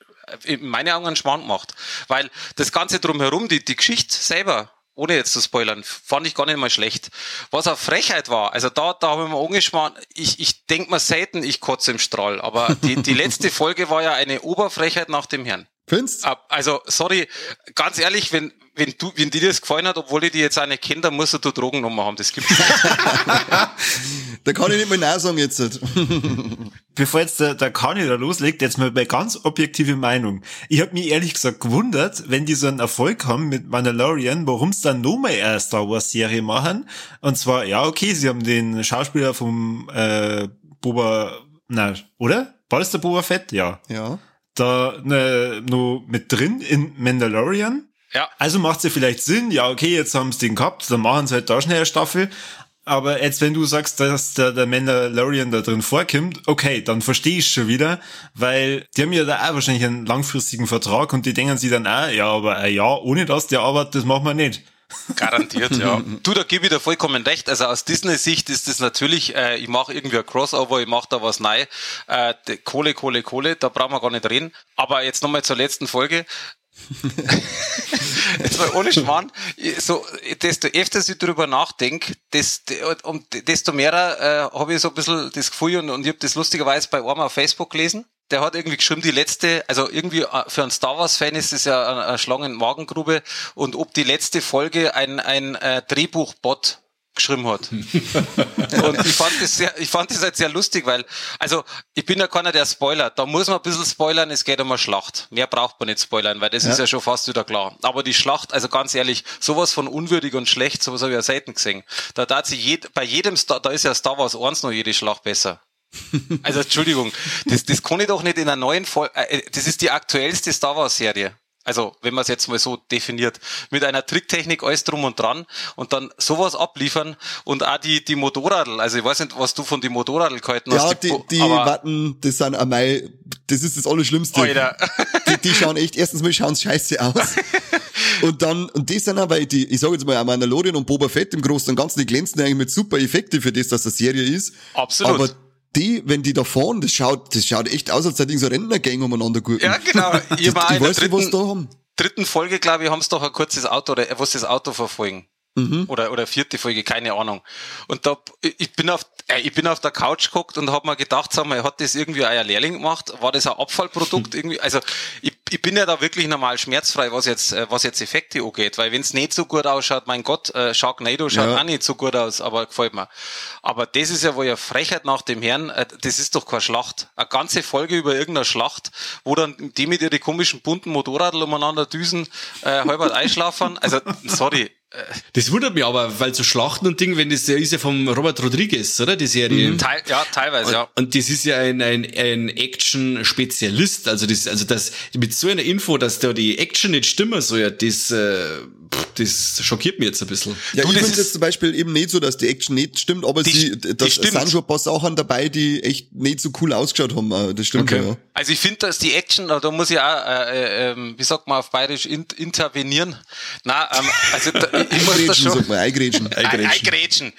in meinen Augen einen Schmarrn gemacht. Weil das Ganze drumherum, die, die Geschichte selber, ohne jetzt zu spoilern, fand ich gar nicht mal schlecht. Was auch Frechheit war, also da, da habe ich mir angeschmarrt, ich, ich denk mir selten, ich kotze im Strahl, aber die, die (laughs) letzte Folge war ja eine Oberfrechheit nach dem Herrn. Findest? Ab- Also, sorry, ganz ehrlich, wenn, wenn du, wenn dir das gefallen hat, obwohl ich die jetzt auch nicht kenne, dann musst du Drogennummer haben, das gibt's nicht. (laughs) Da kann ich nicht mal Nein sagen jetzt. (laughs) Bevor jetzt der, der Kani da loslegt, jetzt mal bei ganz objektive Meinung. Ich habe mich ehrlich gesagt gewundert, wenn die so einen Erfolg haben mit Mandalorian, warum es dann nochmal eine Star Wars Serie machen. Und zwar, ja, okay, sie haben den Schauspieler vom äh, Boba, na, oder? War das der Boba Fett? Ja. Ja. Da ne, noch mit drin in Mandalorian. Ja. Also macht ja vielleicht Sinn, ja, okay, jetzt haben sie den gehabt, dann machen sie halt da schnell eine Staffel. Aber jetzt, wenn du sagst, dass der, der Mandalorian da drin vorkommt, okay, dann verstehe ich schon wieder, weil die haben ja da auch wahrscheinlich einen langfristigen Vertrag und die denken sich dann auch, ja, aber Jahr ohne das, der arbeitet, das machen wir nicht. Garantiert, ja. (laughs) Du, da gebe ich dir vollkommen recht. Also aus Disney-Sicht ist das natürlich, äh, ich mache irgendwie ein Crossover, ich mache da was neu. Äh, Kohle, Kohle, Kohle, da brauchen wir gar nicht reden. Aber jetzt nochmal zur letzten Folge. (laughs) jetzt mal ohne Schmarrn. So, desto öfter ich drüber nachdenke, desto, um, desto mehr äh, habe ich so ein bisschen das Gefühl und, und ich habe das lustigerweise bei einem auf Facebook gelesen. Der hat irgendwie geschrieben, die letzte, also irgendwie äh, für einen Star Wars-Fan ist das ja eine, Schlangen-Magengrube und ob die letzte Folge ein, ein äh, Drehbuchbot geschrieben hat. (laughs) und ich fand das sehr, ich fand das halt sehr lustig, weil, also, ich bin ja keiner, der spoilert. Da muss man ein bisschen spoilern, es geht um eine Schlacht. Mehr braucht man nicht spoilern, weil das ist ja schon fast wieder klar. Aber die Schlacht, also ganz ehrlich, sowas von unwürdig und schlecht, sowas habe ich ja selten gesehen. Da da sich jed, bei jedem Star, da ist ja Star Wars 1 noch jede Schlacht besser. Also Entschuldigung, das, das kann ich doch nicht in einer neuen Folge. Äh, das ist die aktuellste Star Wars Serie. Also wenn man es jetzt mal so definiert, mit einer Tricktechnik alles drum und dran und dann sowas abliefern und auch die die Motorradl. Also ich weiß nicht, was du von die Motorradl gehalten Ja, hast. die, Bo- die aber, Watten, das sind am Mai, das ist das Allerschlimmste. Alter. Die, die schauen echt, erstens mal schauen scheiße aus. (laughs) Und dann, und das sind weil die, ich sage jetzt mal, Mandalorian und Boba Fett im Großen und Ganzen, die glänzen eigentlich mit super Effekte für das, dass das Serie ist. Absolut. Aber die, wenn die da fahren, das schaut, das schaut echt aus, als hätten so Rentnergang umeinander gurken. Ja, genau. (laughs) Ich, Ich ich weiß nicht, was dritten- da haben. dritten Folge, glaube ich, haben sie doch ein kurzes Auto oder was das Auto verfolgen. Oder, oder vierte Folge, keine Ahnung. Und da, ich bin auf, ich bin auf der Couch geguckt und habe mir gedacht, sag mal, hat das irgendwie euer Lehrling gemacht? War das ein Abfallprodukt (laughs) irgendwie? Also, ich, ich bin ja da wirklich normal schmerzfrei, was jetzt, äh, was jetzt Effekte angeht, weil wenn es nicht so gut ausschaut, mein Gott, äh, Sharknado schaut Ja. auch nicht so gut aus, aber gefällt mir. Aber das ist ja wohl eine Frechheit nach dem Herrn, äh, das ist doch keine Schlacht. Eine ganze Folge über irgendeine Schlacht, wo dann die mit ihren komischen bunten Motorradl umeinander düsen, äh, halbert einschlafen. Also, sorry. Das wundert mich aber, weil so Schlachten und Ding, wenn das der ist ja vom Robert Rodriguez, oder? Die Serie. Teil, ja, teilweise, ja. Und das ist ja ein, ein, ein Action-Spezialist. Also das, also das, mit so einer Info, dass da die Action nicht stimmen soll, ja, das, äh, pff, das schockiert mich jetzt ein bisschen. Ja, Du, ich finde jetzt zum Beispiel eben nicht so, dass die Action nicht stimmt, aber Die- sie, sind schon ein paar Sachen dabei, die echt nicht so cool ausgeschaut haben. äh, Das stimmt Okay. ja. Also ich finde, dass die Action, da muss ich auch, äh, äh, ähm, wie sagt man auf Bayerisch, in, intervenieren. Na, ähm, also da, ich, muss da Eingrätschen, schon... sagt man, eingrätschen. Eingrätschen. Eingrätschen.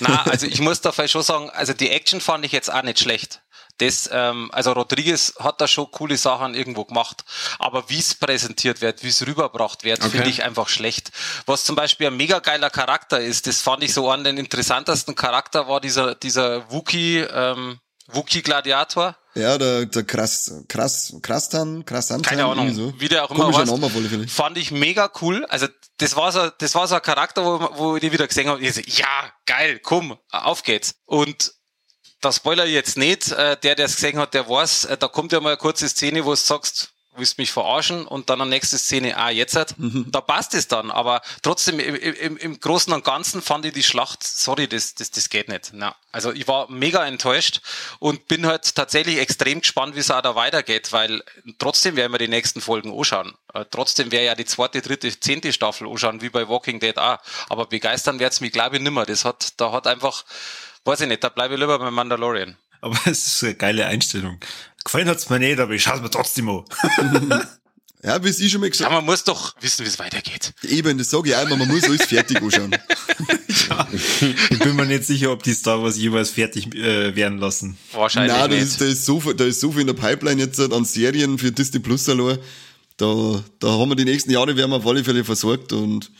Na, (laughs) also ich muss dafür schon sagen, also die Action fand ich jetzt auch nicht schlecht. Das, ähm, also Rodriguez hat da schon coole Sachen irgendwo gemacht, aber wie es präsentiert wird, wie es rüberbracht wird, Okay. finde ich einfach schlecht. Was zum Beispiel ein mega geiler Charakter ist, das fand ich so an den interessantesten Charakter war dieser dieser Wookie, ähm, Wookie Gladiator. Ja, der, der krass, krass, Krastan, Krassan. Keine Ahnung, so. wie der auch immer Komischer. Name Fälle. Fand ich mega cool. Also das war so, das war so ein Charakter, wo, wo ich die wieder gesehen habe. Ich so, ja, geil, komm, auf geht's. Und da Spoiler jetzt nicht, äh, der, der es gesehen hat, der weiß, äh, da kommt ja mal eine kurze Szene, wo du sagst, willst mich verarschen und dann eine nächste Szene, ah, jetzt hat, da passt es dann, aber trotzdem im, im, im Großen und Ganzen fand ich die Schlacht, sorry, das, das, das geht nicht. Na, also ich war mega enttäuscht und bin halt tatsächlich extrem gespannt, wie es auch da weitergeht, weil trotzdem werden wir die nächsten Folgen anschauen. Äh, trotzdem wäre ja die zweite, dritte, zehnte Staffel anschauen, wie bei Walking Dead auch. Aber begeistern wird's mich, glaube ich, nimmer. Das hat, da hat einfach, weiß ich nicht, da bleibe ich lieber beim Mandalorian. Aber (laughs) es ist eine geile Einstellung. Gefallen hat's mir nicht, aber ich schaue mir trotzdem an. (laughs) Ja, wie ich schon mal Ja, gesagt man muss doch wissen, wie es weitergeht. eben, das sage ich einmal, man muss alles fertig anschauen. (laughs) Ich bin mir nicht sicher, ob die Star Wars jeweils fertig äh, werden lassen. Wahrscheinlich Nein, da nicht. ist, da, ist so viel, da ist so viel in der Pipeline jetzt an Serien für Disney Plus allein. Da, da haben wir die nächsten Jahre, werden wir auf alle Fälle versorgt und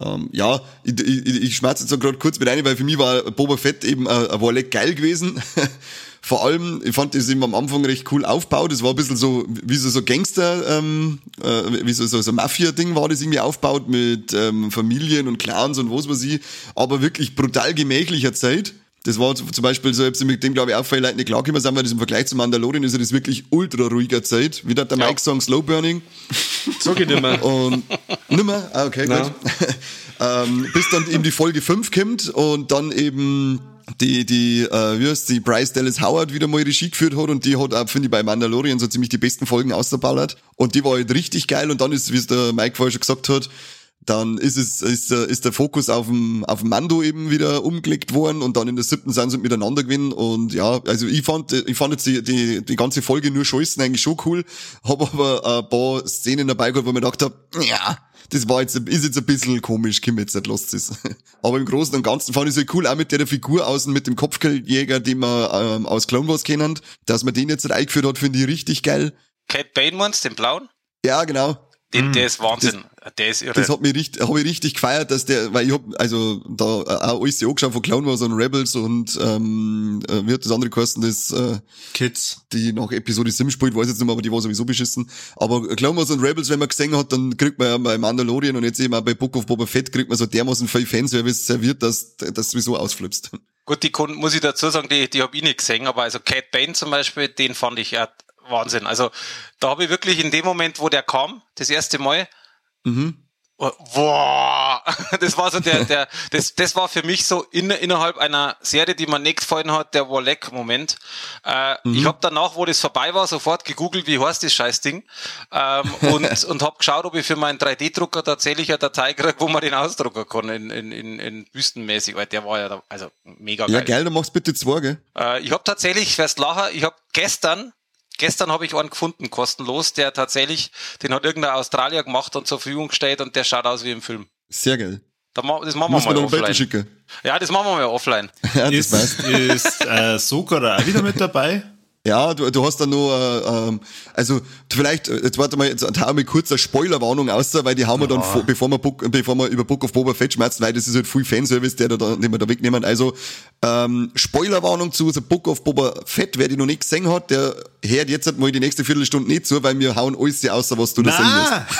ähm, ja, ich, ich, ich schmerze jetzt so gerade kurz mit rein, weil für mich war Boba Fett eben äh, war leck geil gewesen. (laughs) Vor allem, ich fand das eben am Anfang recht cool aufgebaut. Das war ein bisschen so, wie so, so Gangster, ähm, äh, wie so, so, so Mafia-Ding war das irgendwie aufgebaut mit ähm, Familien und Clans und was weiß ich. Aber wirklich brutal gemächlicher Zeit. Das war zum Beispiel so, ich mit dem, glaube ich, auch viele Leute nicht klargekommen sind, weil das im Vergleich zu Mandalorian ist ja das wirklich ultra ruhiger Zeit. Wie hat der Ja. Mike sagen, Slow Burning. Ich nicht mehr. Und nimmer, ah, okay, Nein. gut. (laughs) ähm, bis dann eben die Folge 5 kommt und dann eben die, die, äh, wie heißt die Bryce Dallas Howard wieder mal Regie geführt hat und die hat auch, finde ich, bei Mandalorian so ziemlich die besten Folgen ausgeballert. Und die war halt richtig geil und dann ist, wie es der Mike vorher schon gesagt hat, dann ist es, ist, der- ist der Fokus auf dem, auf dem Mando eben wieder umgelegt worden und dann in der siebten sind sie miteinander gewinnen und ja, also ich fand, ich fand jetzt die, die, die ganze Folge nur scheißen eigentlich schon cool, habe aber ein paar Szenen dabei gehabt, wo ich mir gedacht habe, ja, das war jetzt, ist jetzt ein bisschen komisch, Kim jetzt nicht lasst es. (laughs) Aber im Großen und Ganzen fand ich es halt cool, auch mit der Figur außen, mit dem Kopfgeldjäger, den wir ähm, aus Clone Wars kennen, dass man den jetzt eingeführt hat, finde ich richtig geil. Cat Bane meinst, den blauen? Ja, genau. Den, Der ist Wahnsinn. der ist irre. Das hat mich richtig, habe ich richtig gefeiert, dass der, weil ich hab, also da äh, auch alles angeschaut von Clown Wars und Rebels und ähm, äh, wie hat das andere geheißen, das äh, Kids. die nach Episode 7 spielt, weiß ich jetzt nicht mehr, aber die war sowieso beschissen. Aber Clown Wars und Rebels, wenn man gesehen hat, dann kriegt man ja bei Mandalorian und jetzt eben auch bei Book of Boba Fett kriegt man so dermaßen viel Fanservice serviert, dass das sowieso ausflippst. Gut, die Kunden, muss ich dazu sagen, die, die habe ich nicht gesehen, aber also Cat Bane zum Beispiel, den fand ich ja Wahnsinn. Also da habe ich wirklich in dem Moment, wo der kam, das erste Mal, Mhm. boah, (laughs) das war so der, der, das, das war für mich so in, innerhalb einer Serie, die mir nicht gefallen hat, der Warleck-Moment. Äh, Ich habe danach, wo das vorbei war, sofort gegoogelt, wie heißt das Scheißding, ähm, (laughs) und, und habe geschaut, ob ich für meinen 3D-Drucker tatsächlich eine Datei kriege, wo man den ausdrucken kann, in, in, in, in Büstenmäßig, weil der war ja, da, also mega Ja, geil. geil, dann machst bitte zwei, gell? Äh, ich habe tatsächlich, wirst lachen, ich habe gestern, gestern habe ich einen gefunden, kostenlos, der tatsächlich, den hat irgendein Australier gemacht und zur Verfügung gestellt und der schaut aus wie im Film. Sehr geil. Da Das machen Muss wir man mal dann Bild offline. schicken. Ja, das machen wir mal offline. (laughs) Ja, das Ist, ist äh, Soka da auch wieder mit dabei? Ja, du, du hast dann nur, äh, ähm, also vielleicht, äh, jetzt warte mal, jetzt hauen wir kurz eine Spoilerwarnung aus, weil die haben wir dann, vor, bevor wir, Book, bevor wir über Book of Boba Fett schmerzen, weil das ist halt viel Fanservice, der da, da- den wir da wegnehmen. Also ähm, Spoilerwarnung zu The Book of Boba Fett, wer die noch nicht gesehen hat, der hört jetzt halt mal die nächste Viertelstunde nicht zu, weil wir hauen alles außer, was du da sehen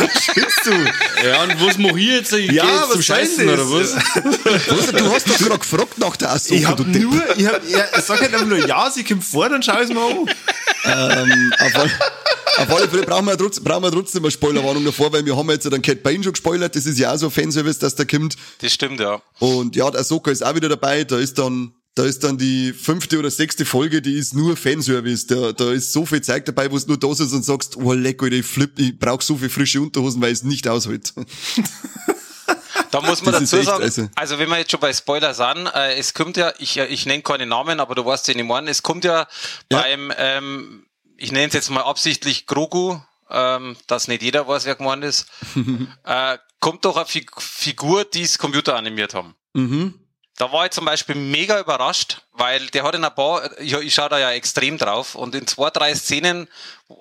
wirst. (laughs) spinnst du? Ja, und was mach ich jetzt? Ich Ja, jetzt was zum soll Scheißen, oder was? (laughs) Was, du hast doch gerade gefragt nach der Ahsoka, Ich hab du Depp. nur, ich hab, ja, sag halt einfach nur ja, sie kommt vor, dann schau ich's mal an. ähm, auf, all- auf alle Fälle brauchen wir, trotzdem, brauchen wir trotzdem eine Spoilerwarnung davor, weil wir haben jetzt ja dann Cat Bane schon gespoilert, das ist ja auch so ein Fanservice, dass der kommt. Das stimmt, ja. Und ja, der Ahsoka ist auch wieder dabei. Da ist dann, da ist dann die fünfte oder sechste Folge, die ist nur Fanservice. Da, da ist so viel Zeug dabei, wo du nur da sitzt und sagst, oh leck, Alter, ich flipp, ich brauch so viel frische Unterhosen, weil es nicht aushält. (laughs) Da muss man Das ist dazu echt, sagen, also- also, wenn wir jetzt schon bei Spoiler sind, äh, es kommt ja, ich, äh, ich nenne keine Namen, aber du weißt ja nicht morgen, es kommt ja, Ja. beim, ähm, ich nenne es jetzt mal absichtlich Grogu, ähm, dass nicht jeder weiß, wer gemeint ist, (laughs) äh, kommt doch eine Fig Figur, die es Computer animiert haben. mhm. Da war ich zum Beispiel mega überrascht, weil der hat in ein paar, ich, ich schaue da ja extrem drauf und in zwei, drei Szenen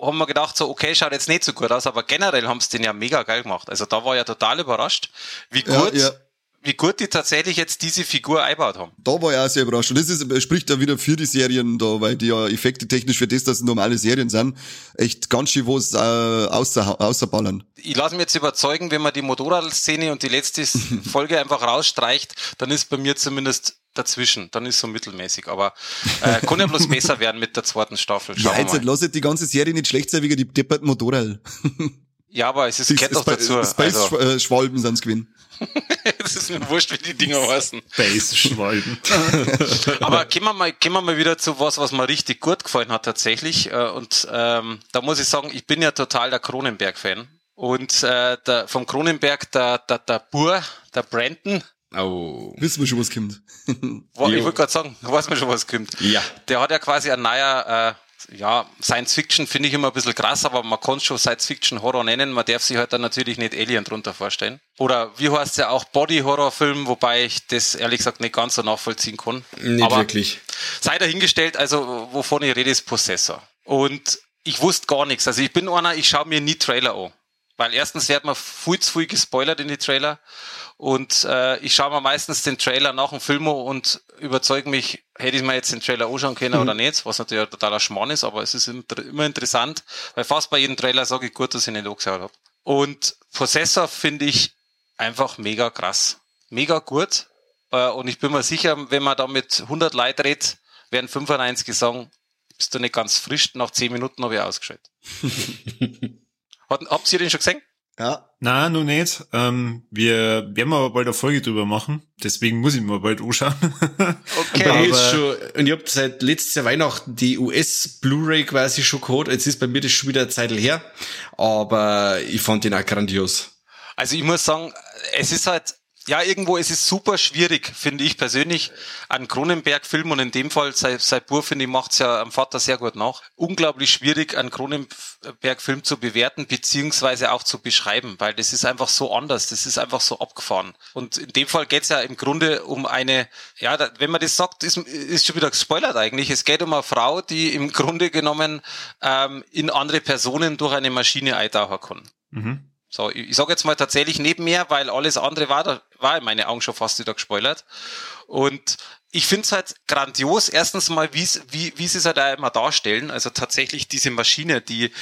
haben wir gedacht so, okay, schaut jetzt nicht so gut aus, aber generell haben sie den ja mega geil gemacht. Also da war ich ja total überrascht, wie Ja, gut, ja. Wie gut die tatsächlich jetzt diese Figur einbaut haben. Da war ich auch sehr überrascht. Und das ist, spricht da wieder für die Serien da, weil die ja Effekte technisch für das, dass es normale Serien sind, echt ganz schön was äh, außer, außerballern. Ich lasse mich jetzt überzeugen, wenn man die Motorradszene und die letzte (laughs) Folge einfach rausstreicht, dann ist bei mir zumindest dazwischen. Dann ist so mittelmäßig. Aber äh, kann ja bloß (laughs) besser werden mit der zweiten Staffel. Schauen ja, jetzt lass die ganze Serie nicht schlecht sein wegen die depperten Motorrad. (laughs) Ja, aber es ist, gehört doch dazu. Space also. Äh, Schwalben sind's gewesen. (laughs) das ist mir wurscht, wie die Dinger heißen. Space Schwalben. (laughs) aber gehen wir mal, gehen wir mal wieder zu was, was mir richtig gut gefallen hat tatsächlich. Äh, und ähm, da muss ich sagen, ich bin ja total der Kronenberg-Fan. Und äh, der, vom Kronenberg, der, der, der Bur, der Brandon, Oh. Wissen wir schon, was kommt. ich wollte gerade sagen, (laughs) weiß man schon, was kommt. Ja. Der hat ja quasi ein neuer äh, ja, Science Fiction finde ich immer ein bisschen krass, aber man kann es schon Science Fiction Horror nennen. Man darf sich halt dann natürlich nicht Alien drunter vorstellen. Oder wie heißt es ja auch Body Horror Film, wobei ich das ehrlich gesagt nicht ganz so nachvollziehen kann. Nicht aber wirklich. Sei dahingestellt, also wovon ich rede, ist Possessor. Und ich wusste gar nichts. Also ich bin einer, ich schaue mir nie Trailer an. Weil erstens wird man viel zu viel gespoilert in die Trailer. Und äh, ich schaue mir meistens den Trailer nach dem Film und überzeuge mich, hätte ich mir jetzt den Trailer anschauen können mhm. oder nicht, was natürlich ein totaler Schmarrn ist, aber es ist immer interessant, weil fast bei jedem Trailer sage ich gut, dass ich nicht angeschaut habe. Und Possessor finde ich einfach mega krass. Mega gut. Äh, und ich bin mir sicher, wenn man da mit 100 Leuten redet, werden 95 sagen, bist du nicht ganz frisch, nach 10 Minuten habe ich ausgeschaltet. (laughs) habt ihr den schon gesehen? Ja. Na, noch nicht. Ähm, wir werden aber bald eine Folge drüber machen. Deswegen muss ich mir bald anschauen. (laughs) Okay. aber ist schon, und ich habe seit letztes Jahr Weihnachten die US Blu-ray quasi schon geholt. Jetzt ist bei mir das schon wieder eine Zeit her. Aber ich fand den auch grandios. Also ich muss sagen, es ist halt ja, irgendwo ist es super schwierig, finde ich persönlich, an Kronenberg-Film und in dem Fall sein, sein Bur, finde ich, macht's ja am Vater sehr gut nach. Unglaublich schwierig, einen Kronenberg-Film zu bewerten, beziehungsweise auch zu beschreiben, weil das ist einfach so anders, das ist einfach so abgefahren. Und in dem Fall geht's ja im Grunde um eine, ja, da, wenn man das sagt, ist, ist schon wieder gespoilert eigentlich. Es geht um eine Frau, die im Grunde genommen ähm, in andere Personen durch eine Maschine eintauchen kann. Mhm. So, ich, ich sage jetzt mal tatsächlich neben mir, weil alles andere war, da war in meine Augen schon fast wieder gespoilert. Und ich finde es halt grandios, erstens mal, wie's, wie, wie sie es halt auch immer darstellen. Also tatsächlich diese Maschine, die,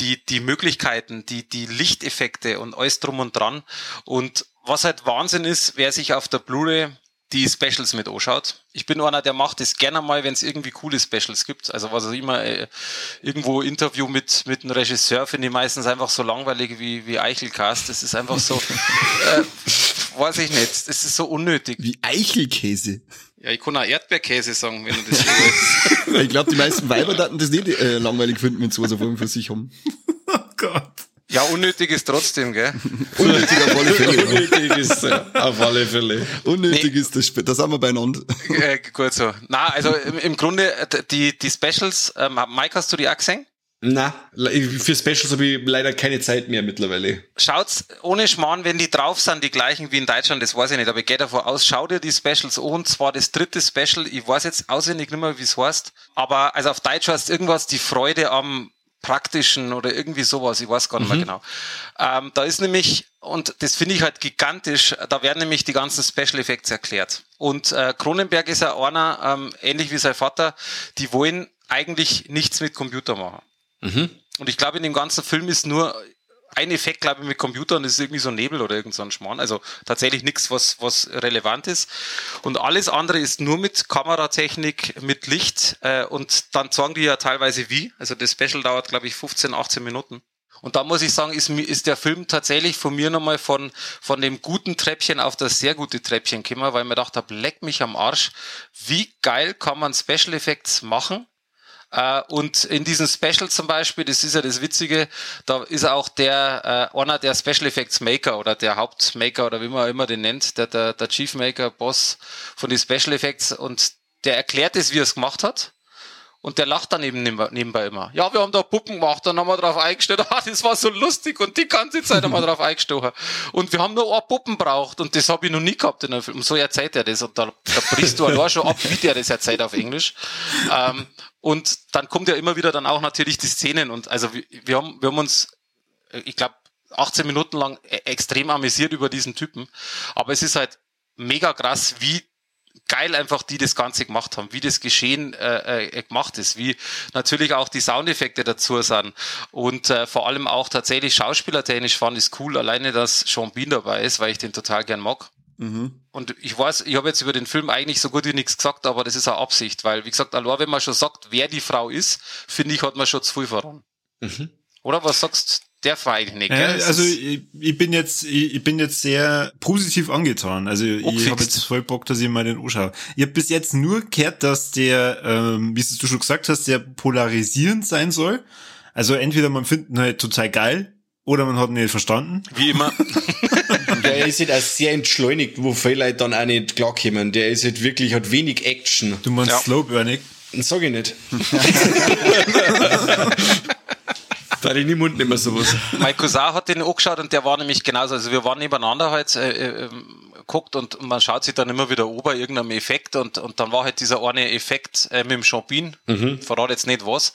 die, die Möglichkeiten, die, die Lichteffekte und alles drum und dran. Und was halt Wahnsinn ist, wer sich auf der Blu-ray die Specials mit anschaut. Ich bin einer, der macht das gerne mal, wenn es irgendwie coole Specials gibt. Also was auch immer, äh, irgendwo Interview mit, mit einem Regisseur finde ich meistens einfach so langweilig wie, wie Eichelcast. Das ist einfach so, (laughs) äh, weiß ich nicht, das ist so unnötig. Wie Eichelkäse. Ja, ich kann auch Erdbeerkäse sagen, wenn du das (laughs) willst. ich glaube, die meisten Weiber hatten das nicht äh, langweilig finden, wenn sie was auf für sich haben. (laughs) Oh Gott. Ja, unnötig ist trotzdem, gell? (laughs) unnötig auf alle Fälle. unnötig ist äh, auf alle Fälle. Unnötig nee. ist das, da sind wir beieinander. (laughs) Äh, gut so. Na, also im, im Grunde, die, die Specials, ähm, Mike, hast du die auch gesehen? Na, für Specials habe ich leider keine Zeit mehr mittlerweile. Schaut's ohne Schmarrn, wenn die drauf sind, die gleichen wie in Deutschland, das weiß ich nicht, aber ich gehe davon aus, schau dir die Specials an, und zwar das dritte Special, ich weiß jetzt auswendig nicht mehr, wie es heißt, aber also auf Deutsch heißt irgendwas die Freude am praktischen oder irgendwie sowas, ich weiß gar nicht mhm. mehr genau. Ähm, da ist nämlich, und das finde ich halt gigantisch, da werden nämlich die ganzen Special Effects erklärt. Und äh, Cronenberg ist ja einer, ähm, ähnlich wie sein Vater, die wollen eigentlich nichts mit Computer machen. Mhm. Und ich glaube, in dem ganzen Film ist nur ein Effekt, glaube ich, mit Computern, ist irgendwie so Nebel oder irgend so ein Schmarrn. Also tatsächlich nichts, was, was relevant ist. Und alles andere ist nur mit Kameratechnik, mit Licht. Äh, und dann sagen die ja teilweise wie. Also das Special dauert, glaube ich, 15, 18 Minuten. Und da muss ich sagen, ist, ist der Film tatsächlich von mir nochmal von, von dem guten Treppchen auf das sehr gute Treppchen gekommen, weil ich mir gedacht habe, leck mich am Arsch. Wie geil kann man Special Effects machen? Äh, und in diesem Special zum Beispiel, das ist ja das Witzige, da ist auch der äh, einer der Special Effects Maker oder der Hauptmaker oder wie man immer den nennt, der, der, der Chief Maker, Boss von den Special Effects und der erklärt es, wie er es gemacht hat. Und der lacht dann eben nebenbei immer. Ja, wir haben da Puppen gemacht, dann haben wir drauf eingestellt. (laughs) Ah, das war so lustig und die ganze Zeit haben wir drauf eingestochen. Und wir haben nur ein Puppen braucht und das habe ich noch nie gehabt in einem Film. Und so erzählt er das und da, da brichst du allein schon ab, wie der das erzählt auf Englisch. Ähm, und dann kommt ja immer wieder dann auch natürlich die Szenen und also wir, wir haben, wir haben uns, ich glaube, 18 Minuten lang e-, extrem amüsiert über diesen Typen. Aber es ist halt mega krass, wie geil einfach die das Ganze gemacht haben, wie das Geschehen äh, äh, gemacht ist, wie natürlich auch die Soundeffekte dazu sind und äh, vor allem auch tatsächlich schauspielertechnisch fand ich es cool, alleine, dass Sean Bean dabei ist, weil ich den total gern mag. Mhm. Und ich weiß, ich habe jetzt über den Film eigentlich so gut wie nichts gesagt, aber das ist eine Absicht, weil, wie gesagt, allein wenn man schon sagt, wer die Frau ist, finde ich, hat man schon zu viel verraten. Mhm. Oder was sagst der war eigentlich nicht, gell? also ich, ich, bin jetzt, ich, ich, bin jetzt sehr positiv angetan. Also ich habe jetzt voll Bock, dass ich mal den anschaue. Ich habe bis jetzt nur gehört, dass der, ähm, wie du schon gesagt hast, der polarisierend sein soll. Also entweder man findet ihn halt total geil oder man hat ihn nicht verstanden. Wie immer. (laughs) der ist halt auch sehr entschleunigt, wo viele Leute dann auch nicht klarkommen. Der ist halt wirklich, hat wenig Action. Du meinst ja. Slowburning? Sag ich nicht. (laughs) Da ich niemand nicht mehr sowas. Mein Cousin hat den angeschaut und der war nämlich genauso. Also wir waren nebeneinander halt äh, äh, guckt und man schaut sich dann immer wieder ober irgendeinem Effekt und, und dann war halt dieser eine Effekt äh, mit dem Champin, mhm. verrate jetzt nicht was.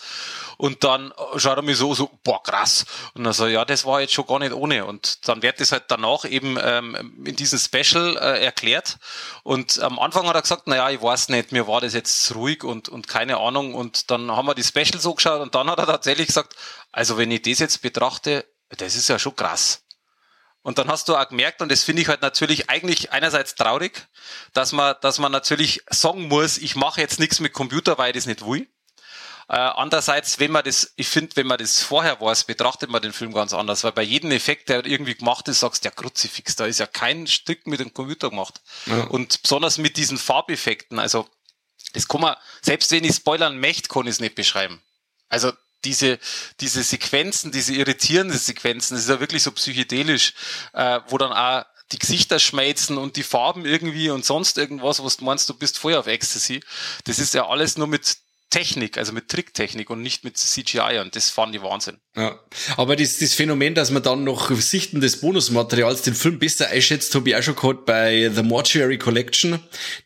Und dann schaut er mir so, so, boah, krass. Und dann so, ja, das war jetzt schon gar nicht ohne. Und dann wird das halt danach eben ähm, in diesem Special äh, erklärt. Und am Anfang hat er gesagt, naja, ich weiß nicht, mir war das jetzt ruhig und, und keine Ahnung. Und dann haben wir die Special so geschaut und dann hat er tatsächlich gesagt, also wenn ich das jetzt betrachte, das ist ja schon krass. Und dann hast du auch gemerkt, und das finde ich halt natürlich eigentlich einerseits traurig, dass man, dass man natürlich sagen muss, ich mache jetzt nichts mit Computer, weil ich das nicht will. Äh, andererseits, wenn man das, ich finde, wenn man das vorher weiß, betrachtet man den Film ganz anders, weil bei jedem Effekt, der irgendwie gemacht ist, sagst du, ja, Kruzifix, da ist ja kein Stück mit dem Computer gemacht. Ja. Und besonders mit diesen Farbeffekten, also, das kann man, selbst wenn ich spoilern möchte, kann ich es nicht beschreiben. Also, diese, diese Sequenzen, diese irritierenden Sequenzen, das ist ja wirklich so psychedelisch, äh, wo dann auch die Gesichter schmelzen und die Farben irgendwie und sonst irgendwas, was du meinst, du bist vorher auf Ecstasy. Das ist ja alles nur mit Technik, also mit Tricktechnik und nicht mit CGI und das fand ich Wahnsinn. Ja, aber das, das Phänomen, dass man dann noch Sichten des Bonusmaterials den Film besser einschätzt, habe ich auch schon gehabt bei The Mortuary Collection,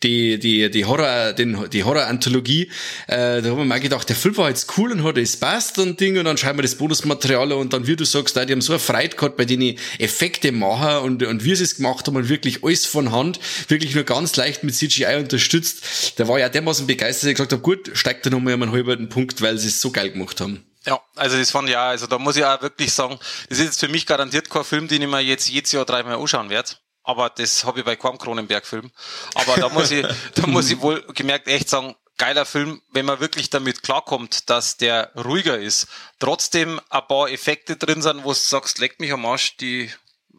die, die, die Horror, den, die Horror-Anthologie. Äh, da haben wir mal gedacht, der Film war jetzt cool und hat es passt und Ding und dann schreiben wir das Bonusmaterial und dann, wie du sagst, die haben so eine Freude gehabt bei denen Effekte machen und, und wie sie es gemacht haben und wirklich alles von Hand, wirklich nur ganz leicht mit CGI unterstützt. Da war ja dermaßen begeistert, ich gesagt habe, gut, steigt da nochmal um einen halben Punkt, weil sie es so geil gemacht haben. Ja, also das fand ich auch, also da muss ich auch wirklich sagen, das ist jetzt für mich garantiert kein Film, den ich mir jetzt jedes Jahr dreimal anschauen werde. Aber das habe ich bei keinem Kronenberg-Film. Aber da muss ich, (laughs) da muss ich wohl gemerkt echt sagen, geiler Film, wenn man wirklich damit klarkommt, dass der ruhiger ist. Trotzdem ein paar Effekte drin sind, wo du sagst, leck mich am Arsch, die,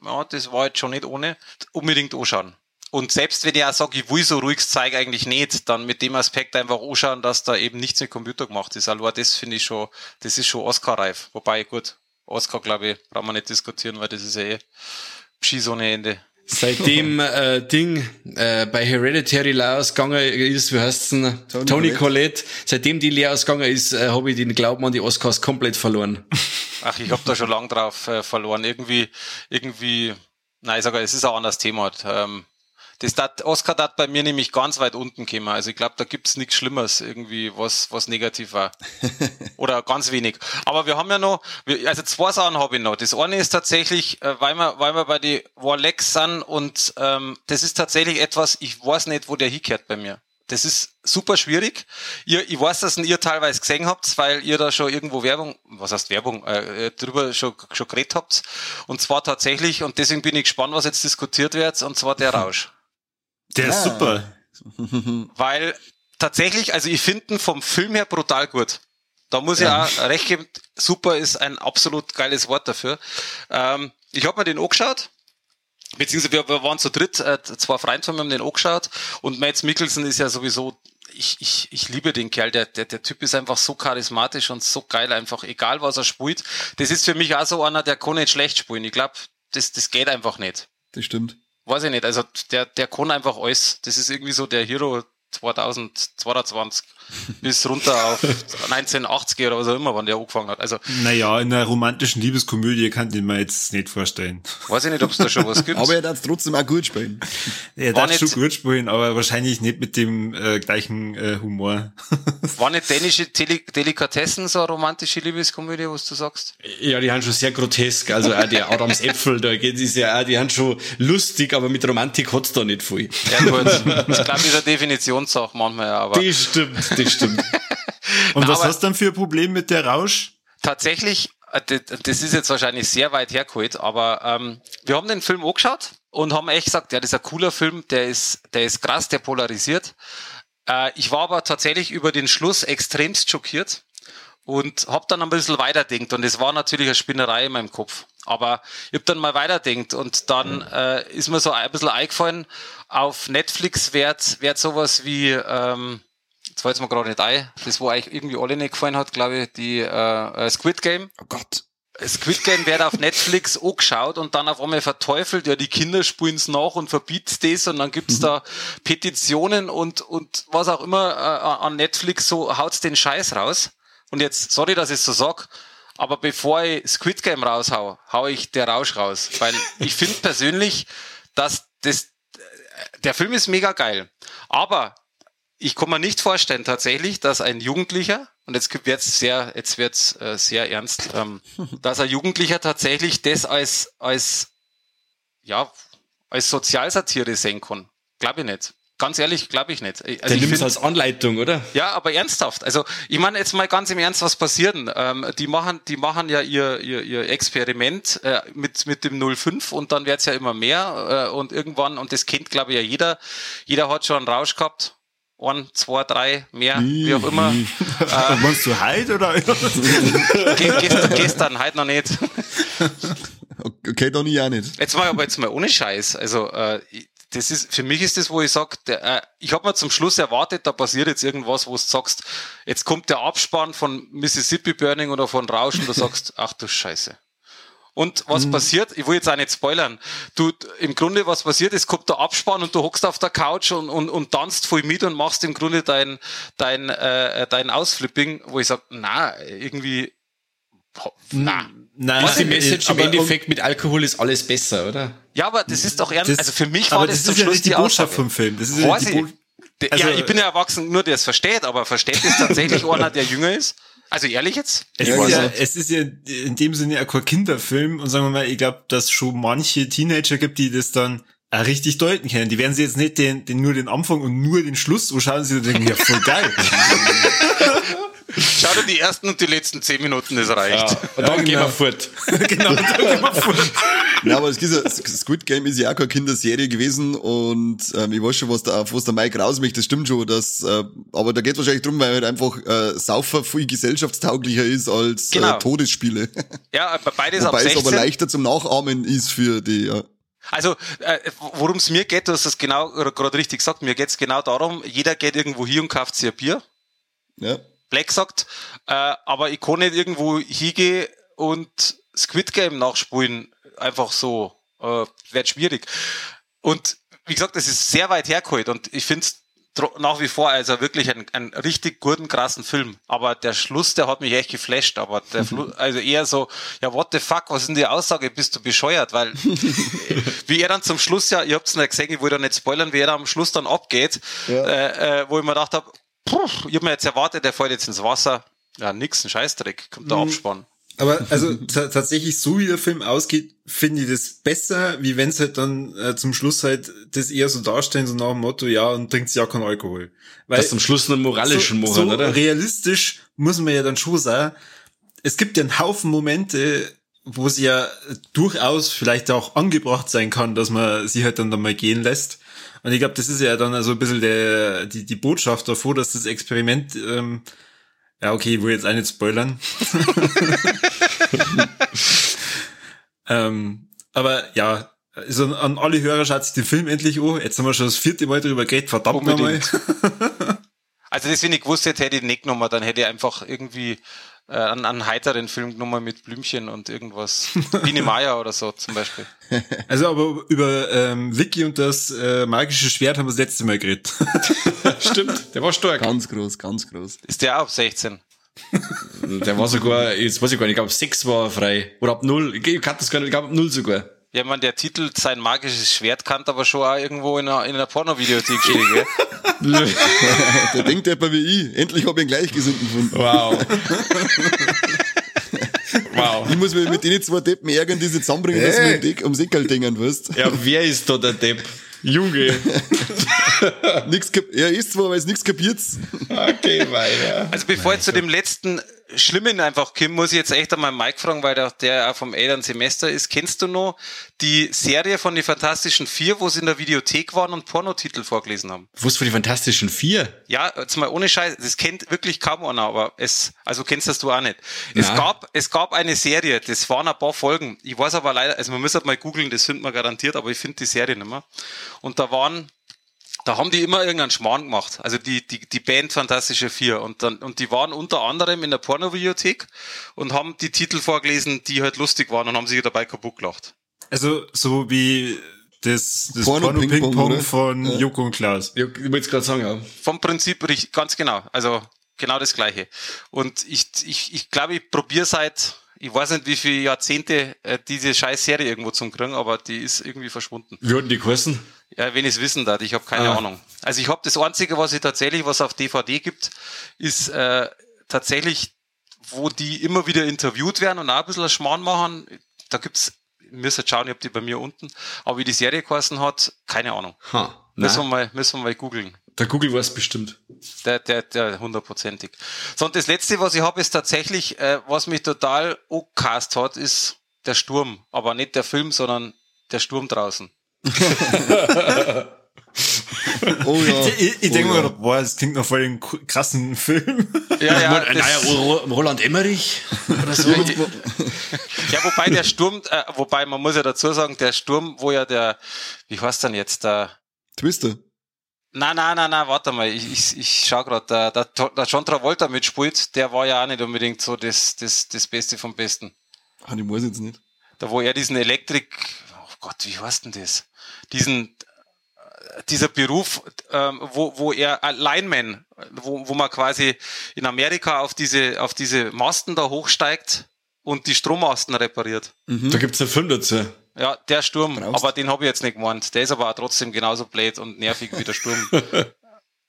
ja, das war jetzt schon nicht ohne. Unbedingt anschauen. Und selbst wenn ich auch sage, ich will so ruhig zeigen eigentlich nicht, dann mit dem Aspekt einfach anschauen, dass da eben nichts mit Computer gemacht ist. Also das finde ich schon, das ist schon Oscar-reif. Wobei, gut, Oscar, glaube ich, brauchen wir nicht diskutieren, weil das ist ja eh Schieß ohne Ende. Seitdem äh, Ding äh, bei Hereditary leer ausgegangen ist, wie heißt denn? Tony, Tony Collette. Seitdem die leer ausgegangen ist, äh, habe ich den Glauben an die Oscars komplett verloren. Ach, ich habe da schon lang drauf äh, verloren. Irgendwie, irgendwie, nein, ich sage, es ist ein anderes Thema. Ähm, das dat, Oscar dat bei mir nämlich ganz weit unten gekommen. Also ich glaube, da gibt's nichts Schlimmes irgendwie, was, was negativ war. (laughs) Oder ganz wenig. Aber wir haben ja noch, also zwei Sachen habe ich noch. Das eine ist tatsächlich, äh, weil wir, weil wir bei die Warlex sind und ähm, das ist tatsächlich etwas, ich weiß nicht, wo der hinkehrt bei mir. Das ist super schwierig. Ihr, ich weiß, dass ihr teilweise gesehen habt, weil ihr da schon irgendwo Werbung, was heißt Werbung, äh, drüber schon, schon geredet habt. Und zwar tatsächlich, und deswegen bin ich gespannt, was jetzt diskutiert wird, und zwar der (laughs) Rausch. Der ist super. Weil tatsächlich, also ich finde ihn vom Film her brutal gut. Da muss ja. ich auch recht geben, super ist ein absolut geiles Wort dafür. Ähm, ich habe mir den angeschaut, beziehungsweise wir, wir waren zu dritt, äh, zwei Freunde von mir haben den angeschaut und Mads Mikkelsen ist ja sowieso, ich, ich, ich liebe den Kerl, der, der, der Typ ist einfach so charismatisch und so geil, einfach egal was er spielt. Das ist für mich auch so einer, der kann nicht schlecht spielen. Ich glaube, das, das geht einfach nicht. Das stimmt weiß ich nicht, also der, der kann einfach alles. Das ist irgendwie so der Hero, 2022 bis runter auf 1980 oder was auch immer, wann der angefangen hat. Also, Naja, in einer romantischen Liebeskomödie kann ich mir jetzt nicht vorstellen. weiß ich nicht, ob es da schon was gibt. Aber er darf trotzdem auch gut spielen. Er War darf schon nicht- gut spielen, aber wahrscheinlich nicht mit dem äh, gleichen äh, Humor. (laughs) War nicht dänische Tele Delikatessen so eine romantische Liebeskomödie, was du sagst? Ja, die haben schon sehr grotesk. Also auch der Adams Äpfel, da geht es ja auch, die haben schon lustig, aber mit Romantik hat's da nicht viel. Ja gut, ich glaube, das ist eine Definitionssache manchmal, ja, aber Das stimmt, das stimmt. (laughs) Und Na, was hast du dann für ein Problem mit der Rausch? tatsächlich, äh, das ist jetzt wahrscheinlich sehr weit hergeholt, aber ähm, wir haben den Film angeschaut und haben echt gesagt, ja, das ist ein cooler Film, der ist, der ist krass, der polarisiert. Äh, ich war aber tatsächlich über den Schluss extremst schockiert und hab dann ein bisschen weiterdenkt und es war natürlich eine Spinnerei in meinem Kopf. Aber ich hab dann mal weiterdenkt und dann äh, ist mir so ein bisschen eingefallen, auf Netflix wird, wird sowas wie, ähm, jetzt fällt mir gerade nicht ein, das wo eigentlich irgendwie alle nicht gefallen hat, glaube ich, die äh, äh, Squid Game. Oh Gott. Squid Game wird auf Netflix (laughs) angeschaut und dann auf einmal verteufelt, ja, die Kinder spulen's nach und verbietet das und dann gibt's da Petitionen und, und was auch immer äh, an Netflix so haut's den Scheiß raus. Und jetzt, sorry, dass ich so sag, aber bevor ich Squid Game raushau, hau ich der Rausch raus. Weil ich finde persönlich, dass das, der Film ist mega geil. Aber ich kann mir nicht vorstellen tatsächlich, dass ein Jugendlicher, und jetzt wird's sehr, jetzt wird's äh, sehr ernst, ähm, (laughs) dass ein Jugendlicher tatsächlich das als, als, ja, als Sozialsatire sehen kann. Glaube ich nicht. Ganz ehrlich, glaube ich nicht. Also Der nimmt es als Anleitung, oder? ja, aber ernsthaft. Also ich meine jetzt mal ganz im Ernst, was passiert denn? Ähm, die machen, die machen ja ihr, ihr, ihr Experiment äh, mit, mit dem 05 und dann wird's ja immer mehr äh, und irgendwann, und das kennt glaube ich ja jeder, jeder hat schon einen Rausch gehabt. Ein, zwei, drei, mehr, wie auch immer. (laughs) Äh, Meinst du heute oder? (laughs) Ge gestern, gestern, heute noch nicht. (laughs) Okay, dann ich auch nicht. Jetzt mal, aber jetzt mal ohne Scheiß. Also äh, das ist für mich ist das, wo ich sag, der, äh, ich habe mir zum Schluss erwartet, da passiert jetzt irgendwas, wo du sagst, jetzt kommt der Abspann von Mississippi Burning oder von Rausch und du sagst, ach du Scheiße. Und was passiert? Ich will jetzt auch nicht spoilern. Du, im Grunde, was passiert, es kommt der Abspann und du hockst auf der Couch und, und, und tanzt voll mit und machst im Grunde dein, dein, äh, dein Ausflipping, wo ich sag, na, irgendwie, na. Nein, Ist die Message im Endeffekt mit Alkohol ist alles besser, oder? Ja, aber das ist doch ernst. Also für mich war aber das, das zum ja Schluss nicht die die Botschaft vom Film. Das ist ja die ich. Bo Also- ja, ich bin ja erwachsen, nur der es versteht, aber versteht es tatsächlich (laughs) einer, der jünger ist? Also ehrlich jetzt? Es, Ja, ist ja, es ist ja in dem Sinne auch kein Kinderfilm und sagen wir mal, ich glaube, dass es schon manche Teenager gibt, die das dann richtig deuten können. Die werden sich jetzt nicht den, den, nur den Anfang und nur den Schluss anschauen, sie denken, ja, voll geil. Schau dir die ersten und die letzten zehn Minuten, das reicht. Und dann gehen genau. (laughs) wir fort. genau, da gehen wir vor. Ja, aber das ist ja, Squid Game ist ja auch keine Kinderserie gewesen und ähm, ich weiß schon, was da, auf was der Mike raus möchte, das stimmt schon, dass, äh, aber da geht wahrscheinlich drum, weil halt einfach äh, Saufer viel gesellschaftstauglicher ist als Genau. äh, Todesspiele. Ja, aber beides ab Wobei es 16. aber leichter zum Nachahmen ist für die, ja. Also, äh, worum es mir geht, du hast es genau gerade richtig gesagt, mir geht's genau darum, jeder geht irgendwo hier und kauft sich ein Bier. ja. Black sagt, äh, aber ich kann nicht irgendwo hingehen und Squid Game nachspulen, einfach so, äh, wird schwierig. Und wie gesagt, das ist sehr weit hergeholt und ich finde es nach wie vor also wirklich ein, ein richtig guten, krassen Film. Aber der Schluss, der hat mich echt geflasht. Aber der (laughs) Flu also eher so, ja, what the fuck, was ist denn die Aussage? Bist du bescheuert? Weil, (laughs) wie er dann zum Schluss ja, ihr habt es nicht gesehen, ich wollte ja nicht spoilern, wie er am Schluss dann abgeht, äh, äh, wo ich mir gedacht habe, ich habe mir jetzt erwartet, der fällt jetzt ins Wasser. Ja, nix, ein Scheißdreck, kommt der Abspann. Aber also ta- tatsächlich, so wie der Film ausgeht, finde ich das besser, wie wenn es halt dann äh, zum Schluss halt das eher so darstellen, so nach dem Motto, ja, und trinkt ja keinen Alkohol. Weil Das zum Schluss einen moralischen so, machen, so oder? realistisch muss man ja dann schon sagen, es gibt ja einen Haufen Momente, wo es ja durchaus vielleicht auch angebracht sein kann, dass man sie halt dann, dann mal gehen lässt. Und ich glaube, das ist ja dann also ein bisschen der, die, die Botschaft davor, dass das Experiment, ähm, ja okay, ich will jetzt auch nicht spoilern. (laughs) ähm, aber ja, also an alle Hörer schaut sich den Film endlich an. Jetzt haben wir schon das vierte Mal drüber geredet, verdammt nochmal. (laughs) Also das, wenn ich gewusst hätte, hätte ich nicht genommen, dann hätte ich einfach irgendwie äh, einen, einen heiteren Film genommen mit Blümchen und irgendwas. (laughs) Biene Meier oder so zum Beispiel. (laughs) Also aber über ähm, Vicky und das äh, magische Schwert haben wir das letzte Mal geredet. (laughs) Stimmt, der war stark. Ganz groß, ganz groß. Ist der auch ab 16? Der war sogar, jetzt weiß ich gar nicht, ich glaube, sechs war er frei. Oder ab null. Ich kann das gar nicht, ich glaube, ab null sogar. Ja, man, der Titel, sein magisches Schwert, kann aber schon auch irgendwo in einer, in einer Pornovideothek stehen, gell? (laughs) Der denkt etwa wie ich. Endlich habe ich einen Gleichgesinnten gefunden. Wow. (laughs) wow. Ich muss mich mit denen zwei Deppen ärgern, die sie zusammenbringen, dass wir um Deck- ums Eckal dingen, weißt Ja, wer ist da der Depp? Junge. (laughs) Nix kap Er ist zwar, weil es nichts kapiert. Okay, weiter. Also bevor ich zu dem letzten Schlimmen einfach komme, muss ich jetzt echt einmal Mike fragen, weil der, der auch vom Eltern Semester ist. Kennst du noch die Serie von den Fantastischen Vier, wo sie in der Videothek waren und Pornotitel vorgelesen haben? Was für die Fantastischen Vier? Ja, jetzt mal ohne Scheiß, das kennt wirklich kaum einer, aber es, also kennst das du auch nicht. Es Nein. gab, es gab eine Serie, das waren ein paar Folgen. Ich weiß aber leider, also man muss halt mal googeln, das findet man garantiert, aber ich finde die Serie nicht mehr. Und da waren, da haben die immer irgendeinen Schmarrn gemacht. Also die, die, die Band Fantastische Vier. Und dann, und die waren unter anderem in der Pornobibliothek und haben die Titel vorgelesen, die halt lustig waren und haben sich dabei kaputt gelacht. Also so wie das, das Porno-Ping-Pong, Porno-Ping-Pong oder? von Joko und Klaas. Ja, ich wollte es gerade sagen, ja. Vom Prinzip richtig, ganz genau. Also genau das Gleiche. Und ich, ich, ich glaube, ich probiere seit, ich weiß nicht, wie viele Jahrzehnte äh, diese scheiß Serie irgendwo zum kriegen, aber die ist irgendwie verschwunden. Hatten die geheißen? Ja, wenn ich es wissen darf, ich habe keine Ah. Ahnung. Also ich habe das Einzige, was ich tatsächlich, was auf DVD gibt, ist äh, tatsächlich, wo die immer wieder interviewt werden und auch ein bisschen Schmarrn machen. Da gibt's, muss jetzt schauen, ich hab die bei mir unten, aber wie die Serie geheißen hat, keine Ahnung. Ha. Müssen wir mal, müssen wir mal googeln. Der Google weiß bestimmt. Der, der, der hundertprozentig. So, und das letzte, was ich habe, ist tatsächlich, äh, was mich total angecast hat, ist der Sturm. Aber nicht der Film, sondern der Sturm draußen. (laughs) Oh ja. Ich, ich denke oh, mir, ja. boah, das klingt nach voll den krassen Film. (laughs) Ja, ja, Naja, Roland Emmerich oder so. (laughs) ja, wobei der Sturm, äh, wobei man muss ja dazu sagen, der Sturm, wo ja der, wie heißt denn jetzt, der, Twister. Nein, nein, nein, nein, warte mal, ich, ich, ich schau grad, der, der, der John Travolta mitspielt, der war ja auch nicht unbedingt so das, das, das Beste vom Besten. Ah, ich weiß jetzt nicht. Da wo er diesen Elektrik, oh Gott, wie heißt denn das? Diesen, dieser Beruf, ähm, wo, wo er äh, Lineman, wo, wo man quasi in Amerika auf diese, auf diese Masten da hochsteigt und die Strommasten repariert. Da gibt's einen Film dazu. Ja, der Sturm, Brauchst- aber den habe ich jetzt nicht gemeint. Der ist aber auch trotzdem genauso blöd und nervig wie der Sturm. (laughs)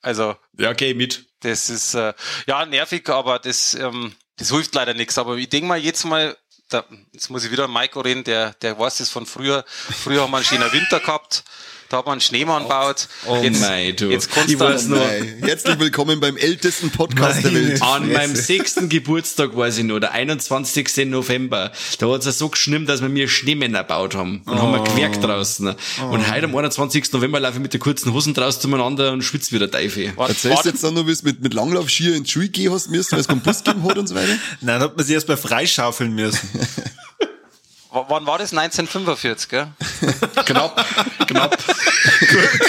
Also, Ja, geh mit. das ist äh, ja nervig, aber das, ähm, das hilft leider nichts. Aber ich denke mal jetzt mal, da, jetzt muss ich wieder an Maiko reden, der, der weiß das von früher. Früher haben wir einen schönen Winter gehabt, da hat man einen Schneemann gebaut. Oh jetzt, mei, du. Jetzt kannst Ich du weiß noch. Nein. Herzlich willkommen beim ältesten Podcast der Meine Welt. An meinem sechsten Geburtstag, weiß ich noch, der 21. November, da hat's ja so geschnimmt, dass wir mir Schneemänner gebaut haben und haben wir gewerkt draußen. Und heute am 21. November laufe ich mit der kurzen Hosen draußen zueinander und schwitze wieder Teufel. Erzählst du jetzt dann noch, wie es mit, mit Langlaufskier ins Schule gehen hast müssen, weil es keinen Bus gegeben hat und so weiter? (laughs) Nein, dann hat man sich erst mal freischaufeln müssen. (laughs) w- wann war das? 1945, gell? (laughs) Knapp, knapp.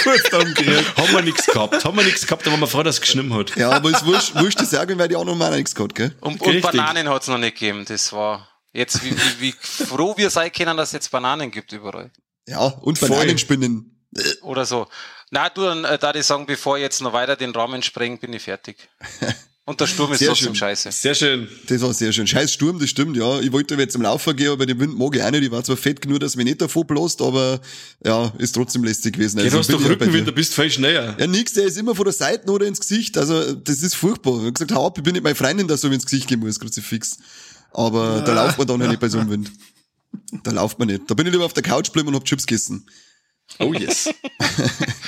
Kurz umgekehrt. haben wir nichts gehabt. Haben wir nichts gehabt, da waren wir froh, dass es geschnimmt hat. Ja, aber es wurscht, wurscht das sagen, weil die auch noch mal nichts gehabt, gell? Und, und. Bananen hat's noch nicht gegeben. Das war jetzt, wie, wie, wie froh wir sein können, dass es jetzt Bananen gibt überall. Ja, und. Bananenspinnen. Oder so. Na, du, dann äh, da ich sagen, bevor ich jetzt noch weiter den Rahmen spreng, bin ich fertig. (laughs) Und der Sturm ist Sehr trotzdem schön. scheiße. Sehr schön. Das war sehr schön. Scheiß Sturm, das stimmt, ja. Ich wollte jetzt zum Laufen gehen, aber den Wind mag ich auch nicht. Ich war zwar fett genug, dass mich nicht davon bläst, aber ja, ist trotzdem lästig gewesen. Jetzt hast du bin doch ja Rückenwind, du bist viel schneller. Ja, nix, der ist immer von der Seite oder ins Gesicht. Also, das ist furchtbar. Ich hab gesagt, hau ab, ich bin nicht meine Freundin, dass so ins Gesicht gehen muss, Kruzifix. Aber da lauft man dann halt nicht bei so einem Wind. Da lauft man nicht. Da bin ich lieber auf der Couch geblieben und hab Chips gegessen. Oh yes. (laughs)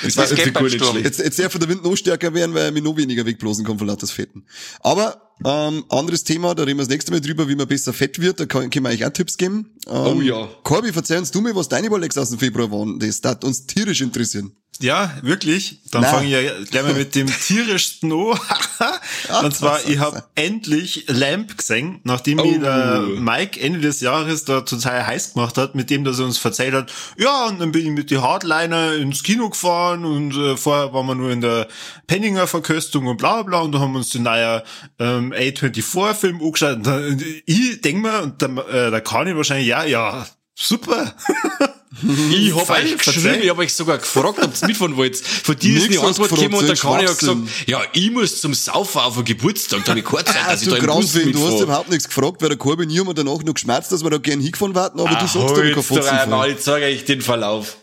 Das Das geht beim Sturm. Jetzt, jetzt darf der Wind noch stärker werden, weil er mich noch weniger wegblasen kann von lauter Fetten. Aber, ähm, anderes Thema, da reden wir das nächste Mal drüber, wie man besser fett wird. Da kann, können wir euch auch Tipps geben. Ähm, Oh ja. Corby, verzeih uns du mir, was deine Rolex aus dem Februar waren. Das hat uns tierisch interessieren. Ja, wirklich. Dann fange ich ja gleich mal mit dem tierischsten an. (laughs) Und zwar, ich habe endlich Lamp gesehen, nachdem oh. der Mike Ende des Jahres da total heiß gemacht hat, mit dem, dass er uns verzeiht hat, ja, und dann bin ich mit die Hardliner ins Kino gefahren und äh, vorher waren wir nur in der Penninger Verköstung und bla bla und da haben wir uns den neuen ähm, A24-Film angeschaut. Und da, ich denk mal, und der, äh, der Kani wahrscheinlich, ja, ja, super. (laughs) (laughs) Ich hab euch geschrieben, ich hab euch sogar gefragt, ob ihr mitfahren wollt. Von dir ist eine Antwort gekommen und der Kani hat gesagt, ja, ich muss zum Saufen auf den Geburtstag, da habe ich keine Zeit, dass ah, ich da im Bus Du hast überhaupt nichts gefragt, weil der Korbi und ich haben danach noch geschmerzt, dass wir da gern hingefahren warten, aber ah, du sagst doch, ich kann Fotzen Ich zeige euch den Verlauf.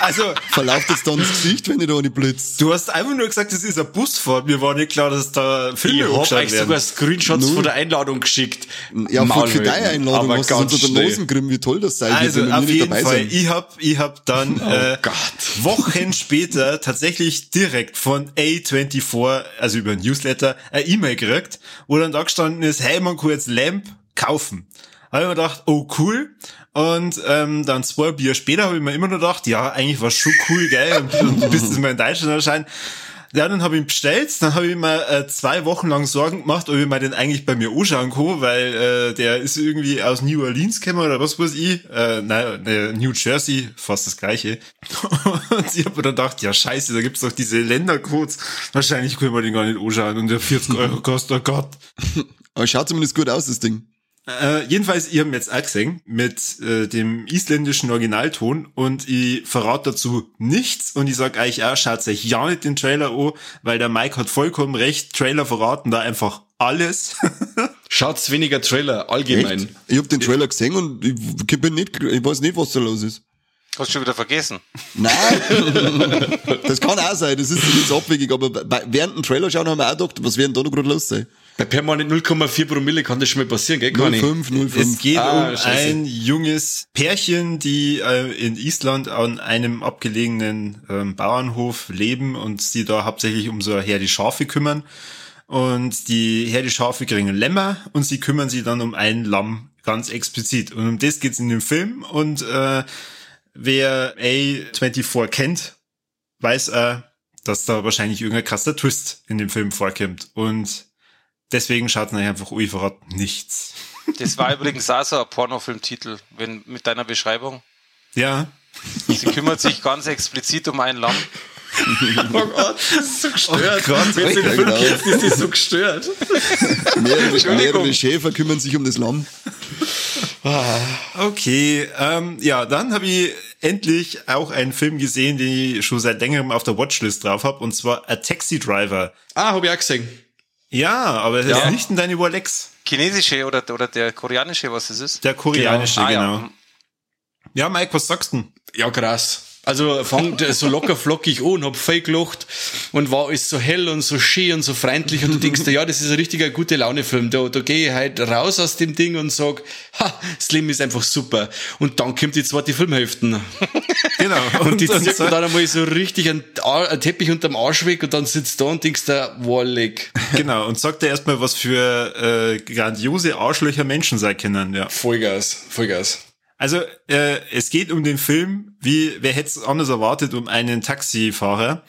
also, verlauft es dann ins Gesicht, wenn ich da nicht blitzt? Du hast einfach nur gesagt, das ist eine Busfahrt. Mir war nicht klar, dass da Filme Ich hab euch sogar Screenshots Nur. von der Einladung geschickt. Ja, für, für deine Einladung hast du unter der Nosengrim, wie toll das sei. Also, auf jeden Fall. Sein. Ich hab, ich hab dann, oh äh, Wochen später tatsächlich direkt von A24, also über ein Newsletter, eine E-Mail gekriegt, wo dann da gestanden ist, hey, man kann jetzt Lamp kaufen. Habe ich mir gedacht, oh cool. Und ähm, dann zwei Bier später habe ich mir immer noch gedacht, ja, eigentlich war schon cool, gell, und, und bis es mal in Deutschland erscheint. Ja, dann habe ich ihn bestellt, dann habe ich mir äh, zwei Wochen lang Sorgen gemacht, ob ich mir den eigentlich bei mir anschauen kann, weil äh, der ist irgendwie aus New Orleans gekommen oder was weiß ich. Äh, nein, ne, New Jersey, fast das gleiche. (laughs) und ich habe mir dann gedacht, ja scheiße, da gibt's doch diese Ländercodes. Wahrscheinlich können wir den gar nicht anschauen und der 40 Euro kostet, oh Gott. (laughs) Aber schaut zumindest gut aus, das Ding. Äh, jedenfalls, ihr habt jetzt auch gesehen mit äh, dem isländischen Originalton und ich verrate dazu nichts und ich sag euch auch, schaut euch ja nicht den Trailer an, weil der Mike hat vollkommen recht, Trailer verraten da einfach alles. (laughs) Schaut's weniger Trailer, allgemein. Echt? Ich hab den Trailer gesehen und ich bin nicht, ich weiß nicht, was da los ist. Hast du schon wieder vergessen? Nein, (laughs) das kann auch sein, das ist nicht abwegig, aber während dem Trailer schauen haben wir auch gedacht, was werden da noch gerade los sein? Bei permanent 0,4 Promille kann das schon mal passieren, gell? 0,5, 0,5. Es geht ah, um scheiße. ein junges Pärchen, die äh, in Island an einem abgelegenen ähm, Bauernhof leben und sie da hauptsächlich um so eine Herde Schafe kümmern. Und die Herde Schafe kriegen Lämmer und sie kümmern sich dann um ein Lamm ganz explizit. Und um das geht's in dem Film. Und äh, wer A24 kennt, weiß äh, dass da wahrscheinlich irgendein krasser Twist in dem Film vorkommt. Und Deswegen schaut euch einfach verrate nichts. Das war übrigens auch so ein Pornofilmtitel, wenn, mit deiner Beschreibung. Ja. Sie kümmert sich ganz explizit um ein Lamm. oh Gott, das ist so gestört. Oh Gott, wenn du den Film kennst, ist das so gestört. mehrere, mehrere Schäfer kümmern sich um das Lamm. Okay, ähm, ja, dann habe ich endlich auch einen Film gesehen, den ich schon seit längerem auf der Watchlist drauf habe, und zwar A Taxi Driver. Ah, habe ich auch gesehen. Ja, aber es ja. ist nicht in deine Rolex. Chinesische oder, oder der koreanische, was es ist? Der koreanische, genau. Ah, genau. Ja. ja, Mike, was sagst du? Ja, krass. Also fangt so locker flockig an, hab voll gelacht und war alles so hell und so schön und so freundlich und du denkst dir, ja, das ist ein richtiger gute Laune-Film. Da, da gehe ich halt raus aus dem Ding und sag, ha, Slim ist einfach super. Und dann kommt die zweite Filmhälfte. (laughs) Genau. Und, und die zieht dann einmal so richtig einen, einen Teppich unterm Arsch weg und dann sitzt da und denkst da, wallig. Genau. Und sagt er erstmal, was für äh, grandiose Arschlöcher Menschen sein können, ja. Vollgas, Vollgas. Also äh, es geht um den Film, wie wer hätte es anders erwartet, um einen Taxifahrer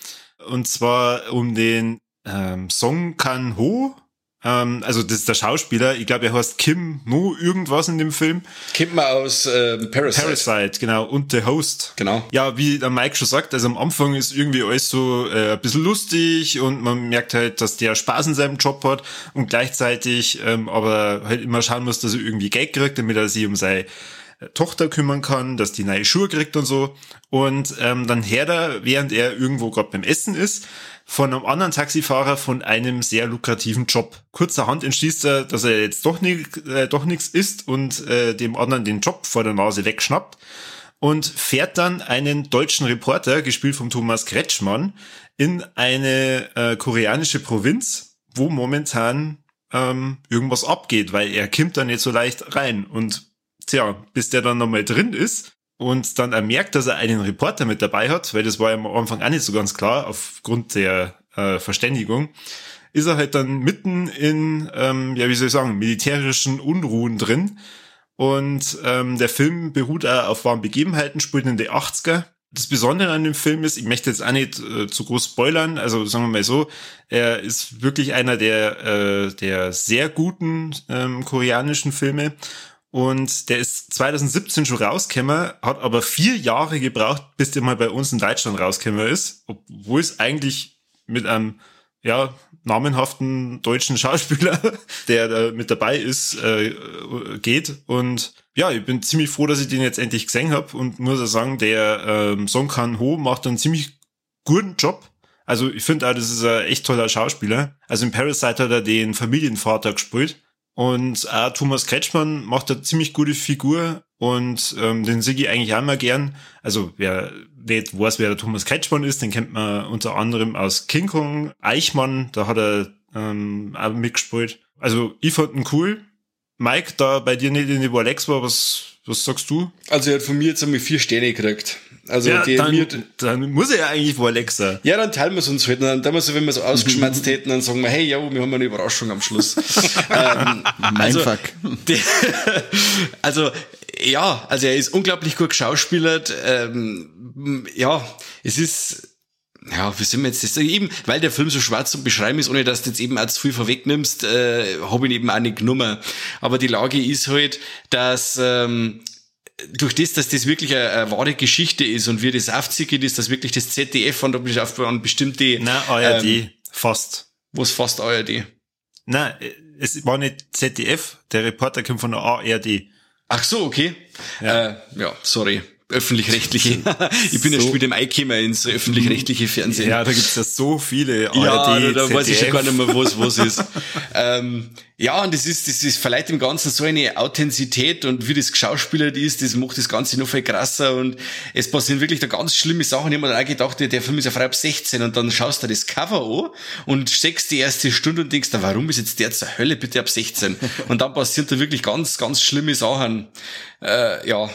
und zwar um den ähm, Song Kan Ho. Ähm, also das ist der Schauspieler. Ich glaube, er heißt Kim Mo irgendwas in dem Film. Kim aus äh, Parasite. Parasite, genau. Und der Host. Genau. Ja, wie der Mike schon sagt, also am Anfang ist irgendwie alles so äh, ein bisschen lustig und man merkt halt, dass der Spaß in seinem Job hat und gleichzeitig ähm, aber halt immer schauen muss, dass er irgendwie Geld kriegt, damit er sich um sein Tochter kümmern kann, dass die neue Schuhe kriegt und so. Und ähm, dann hört er, während er irgendwo gerade beim Essen ist, von einem anderen Taxifahrer von einem sehr lukrativen Job. Kurzerhand entschließt er, dass er jetzt doch, nicht, äh, doch nichts ist und äh, dem anderen den Job vor der Nase wegschnappt und fährt dann einen deutschen Reporter, gespielt von Thomas Kretschmann, in eine äh, koreanische Provinz, wo momentan ähm, irgendwas abgeht, weil er kommt da nicht so leicht rein. Und tja, bis der dann nochmal drin ist und dann er merkt, dass er einen Reporter mit dabei hat, weil das war ja am Anfang auch nicht so ganz klar, aufgrund der äh, Verständigung, ist er halt dann mitten in, ähm, ja, wie soll ich sagen, militärischen Unruhen drin. Und ähm, der Film beruht auch auf wahren Begebenheiten, spielt in den 80er. das Besondere an dem Film ist, ich möchte jetzt auch nicht äh, zu groß spoilern, also sagen wir mal so, er ist wirklich einer der, äh, der sehr guten ähm, koreanischen Filme und der ist 2017 schon rausgekommen, hat aber vier Jahre gebraucht, bis der mal bei uns in Deutschland rausgekommen ist, obwohl es eigentlich mit einem ja, namenhaften deutschen Schauspieler, (laughs) der da mit dabei ist, äh, geht. Und ja, ich bin ziemlich froh, dass ich den jetzt endlich gesehen habe und muss auch sagen, der ähm, Song Kan Ho macht einen ziemlich guten Job. Also ich finde auch, das ist ein echt toller Schauspieler. Also in Parasite hat er den Familienvater gespielt. Und auch Thomas Kretschmann macht eine ziemlich gute Figur und ähm, den ich eigentlich auch mal gern. Also wer nicht weiß, wer der Thomas Kretschmann ist, den kennt man unter anderem aus King Kong, Eichmann, da hat er ähm, auch mitgespielt. Also ich fand ihn cool. Mike, da bei dir nicht in die Alex war, was, was sagst du? Also er hat von mir jetzt einmal vier Sterne gekriegt. Also ja, die, dann, mir, dann muss er ja eigentlich wo Alexa. ja, dann teilen wir es uns halt. Dann, dann wir so, wenn wir so ausgeschmatzt (laughs) hätten, dann sagen wir, hey, ja, wir haben eine Überraschung am Schluss. (laughs) ähm, also, Mindfuck. die, (laughs) also, ja, also er ist unglaublich gut geschauspielert. Ähm, ja, es ist ja, wie sind wir jetzt das? Eben, weil der Film so schwarz zu beschreiben ist, ohne dass du jetzt eben auch zu viel vorwegnimmst, äh, habe ich ihn eben auch nicht genommen. Aber die Lage ist halt, dass ähm, durch das, dass das wirklich eine, eine wahre Geschichte ist und wie das aufzieht, ist, dass wirklich das ZDF an, an bestimmte... Na, ARD, Ähm, fast. was fast ARD. Na, es war nicht ZDF, der Reporter kommt von der ARD. Ach so, okay. Ja, äh, ja sorry. Öffentlich-rechtliche. (laughs) ich bin ja So. schon mit dem Eikämmer ins öffentlich-rechtliche Fernsehen. Ja, da gibt's ja so viele ARD, Ja, da, da weiß ich schon gar nicht mehr, was was ist. ähm, ja, und das ist, das ist verleiht dem Ganzen so eine Authentizität und wie das geschauspielert ist, das macht das Ganze noch viel krasser und es passieren wirklich da ganz schlimme Sachen. Ich hab mir dann auch gedacht, der, Film ist ja frei ab 16 und dann schaust du das Cover an und steckst die erste Stunde und denkst, da, warum ist jetzt der zur Hölle bitte ab 16? Und dann passieren da wirklich ganz, ganz schlimme Sachen. Äh, ja,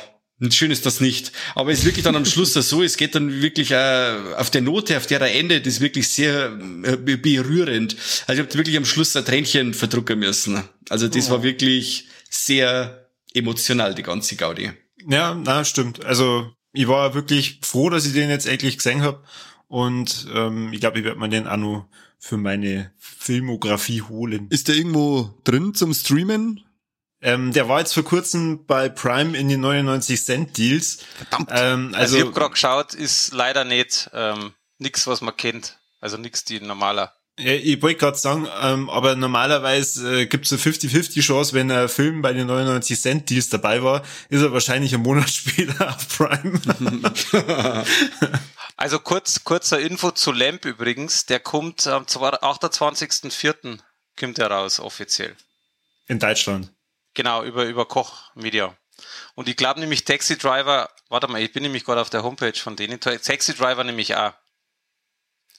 Schön ist das nicht. Aber es ist wirklich dann am Schluss so, es geht dann wirklich äh, auf der Note, auf der er endet, ist wirklich sehr äh, be- berührend. Also ich habe wirklich am Schluss ein Tränchen verdrucken müssen. Also das war wirklich sehr emotional, die ganze Gaudi. Ja, na, stimmt. Also ich war wirklich froh, dass ich den jetzt endlich gesehen hab Und ähm, ich glaube, ich werde mir den auch noch für meine Filmografie holen. Ist der irgendwo drin zum Streamen? Ähm, der war jetzt vor kurzem bei Prime in den 99 Cent Deals. Verdammt. Ähm, Also, also, ich habe gerade geschaut, ist leider nicht ähm, nix, was man kennt. Also nix die normaler. Ja, ich wollte gerade sagen, ähm, aber normalerweise äh, gibt es eine 50-50 Chance, wenn ein Film bei den 99 Cent Deals dabei war, ist er wahrscheinlich einen Monat (laughs) später auf Prime. (laughs) Also kurz, kurzer Info zu Lamp übrigens. Der kommt am 28.04. kommt der raus, offiziell. In Deutschland. Genau, über, über Koch Media. Und ich glaube nämlich Taxi Driver, warte mal, ich bin nämlich gerade auf der Homepage von denen. Taxi Driver nämlich auch.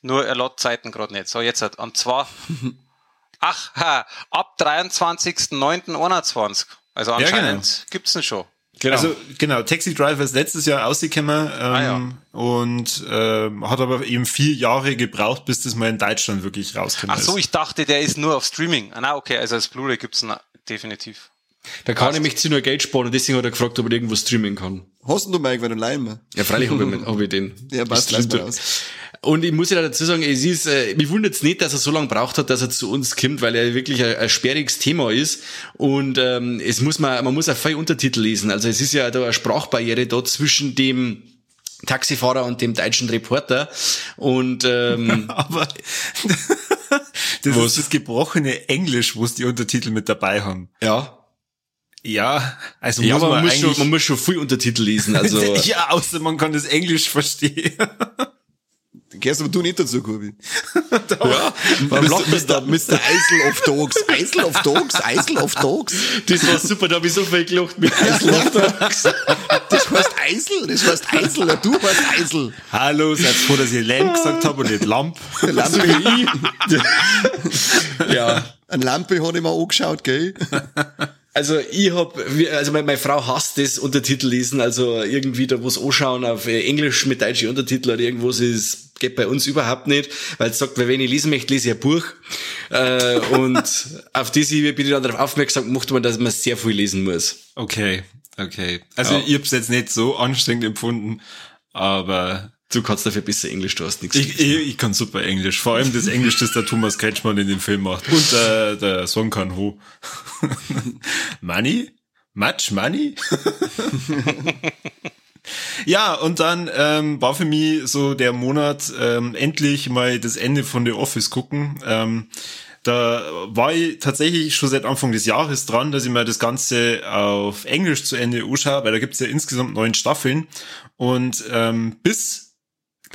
Nur er lädt Zeiten gerade nicht. So, jetzt hat. Und zwar, (laughs) ach, ha, ab 23.09.21. Also Ja, genau. anscheinend gibt's ihn schon. Genau. Also genau, Taxi Driver ist letztes Jahr ausgekommen ähm, Ah, ja. und ähm, hat aber eben vier Jahre gebraucht, bis das mal in Deutschland wirklich rausgekommen Ach so, ist. ich dachte, der ist nur auf Streaming. Ah, na, okay, also als Blu-ray gibt's ihn definitiv. Da kann ich nämlich zu nur Geld sparen und deswegen hat er gefragt, ob er irgendwo streamen kann. Hast du Mike, wenn du leihen wir? Ja, freilich habe ich, (laughs) hab ich den. Ja, passt, mal raus. Und ich muss ja dazu sagen, es ist, äh, mich wundert's nicht, dass er so lange braucht hat, dass er zu uns kommt, weil er wirklich ein, ein sperriges Thema ist. Und ähm, es muss man, man muss auch viel Untertitel lesen. Also es ist ja da eine Sprachbarriere da zwischen dem Taxifahrer und dem deutschen Reporter. Und ähm, (laughs) Aber (laughs) das Was? ist das gebrochene Englisch, wo es die Untertitel mit dabei haben. ja. Ja, also Ja, muss aber man, man muss, schon, man muss schon viel Untertitel lesen. Also (laughs) ja, außer man kann das Englisch verstehen. (laughs) Gehst aber du nicht dazu, Kurbi. (laughs) ja, warum lacht das Mr. da? Mr. Eisel of Dogs. Eisel of Dogs. Eisel of Dogs. Das war super, da habe ich so viel gelacht mit Eislauchter. Das heißt Eisel. Das heißt Eisel. Du heißt Eisel. Hallo, seid froh, dass ich Lamp gesagt habe und nicht Lamp. Lampe. ja. Eine Lampe hat ich mir angeschaut, gell? Also ich hab, also meine, Frau hasst das Untertitel lesen, also irgendwie da was anschauen auf äh, Englisch mit deutschen Untertitel oder irgendwas ist, geht bei uns überhaupt nicht, weil es sagt, wenn ich lesen möchte, lese ich ein Buch. Äh, und (laughs) auf ich bin ich dann darauf aufmerksam gemacht worden, dass man sehr viel lesen muss. Okay, okay. Also Ja. ich hab's jetzt nicht so anstrengend empfunden, aber Du kannst dafür besser Englisch, du hast nichts. ich, ich, ich kann super Englisch. Vor allem das Englisch, das der Thomas Kretschmann in dem Film macht. Und der, der Song kann ho. (laughs) money? Much money? (laughs) ja, und dann ähm, war für mich so der Monat ähm, endlich mal das Ende von The Office gucken. Ähm, da war ich tatsächlich schon seit Anfang des Jahres dran, dass ich mir das Ganze auf Englisch zu Ende anschaue, weil da gibt's ja insgesamt neun Staffeln. Und ähm, bis,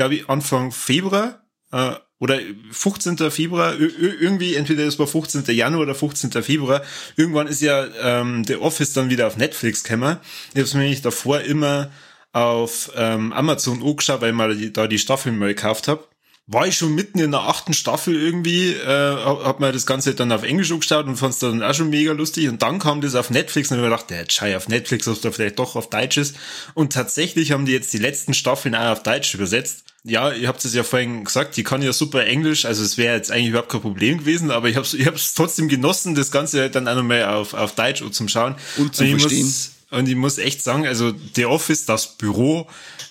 glaube ich, Anfang Februar äh, oder 15. Februar, ir- ir- irgendwie entweder es war 15. Januar oder 15. Februar, irgendwann ist ja ähm, The Office dann wieder auf Netflix gekommen. Ich habe es mir nämlich davor immer auf ähm, Amazon angeschaut, weil ich mal die, da die Staffeln mal gekauft habe war ich schon mitten in der achten Staffel irgendwie, äh, hab, hab mir das Ganze dann auf Englisch angeschaut und fand's dann auch schon mega lustig. Und dann kam das auf Netflix und ich mir gedacht, der Schei auf Netflix, da vielleicht doch auf Deutsch ist. Und tatsächlich haben die jetzt die letzten Staffeln auch auf Deutsch übersetzt. Ja, ihr habt es ja vorhin gesagt, die kann ja super Englisch, also es wäre jetzt eigentlich überhaupt kein Problem gewesen, aber ich hab's, ich hab's trotzdem genossen, das Ganze halt dann auch nochmal auf, auf Deutsch zum Schauen. Und zum ich Verstehen. Muss, und ich muss echt sagen, also The Office, das Büro,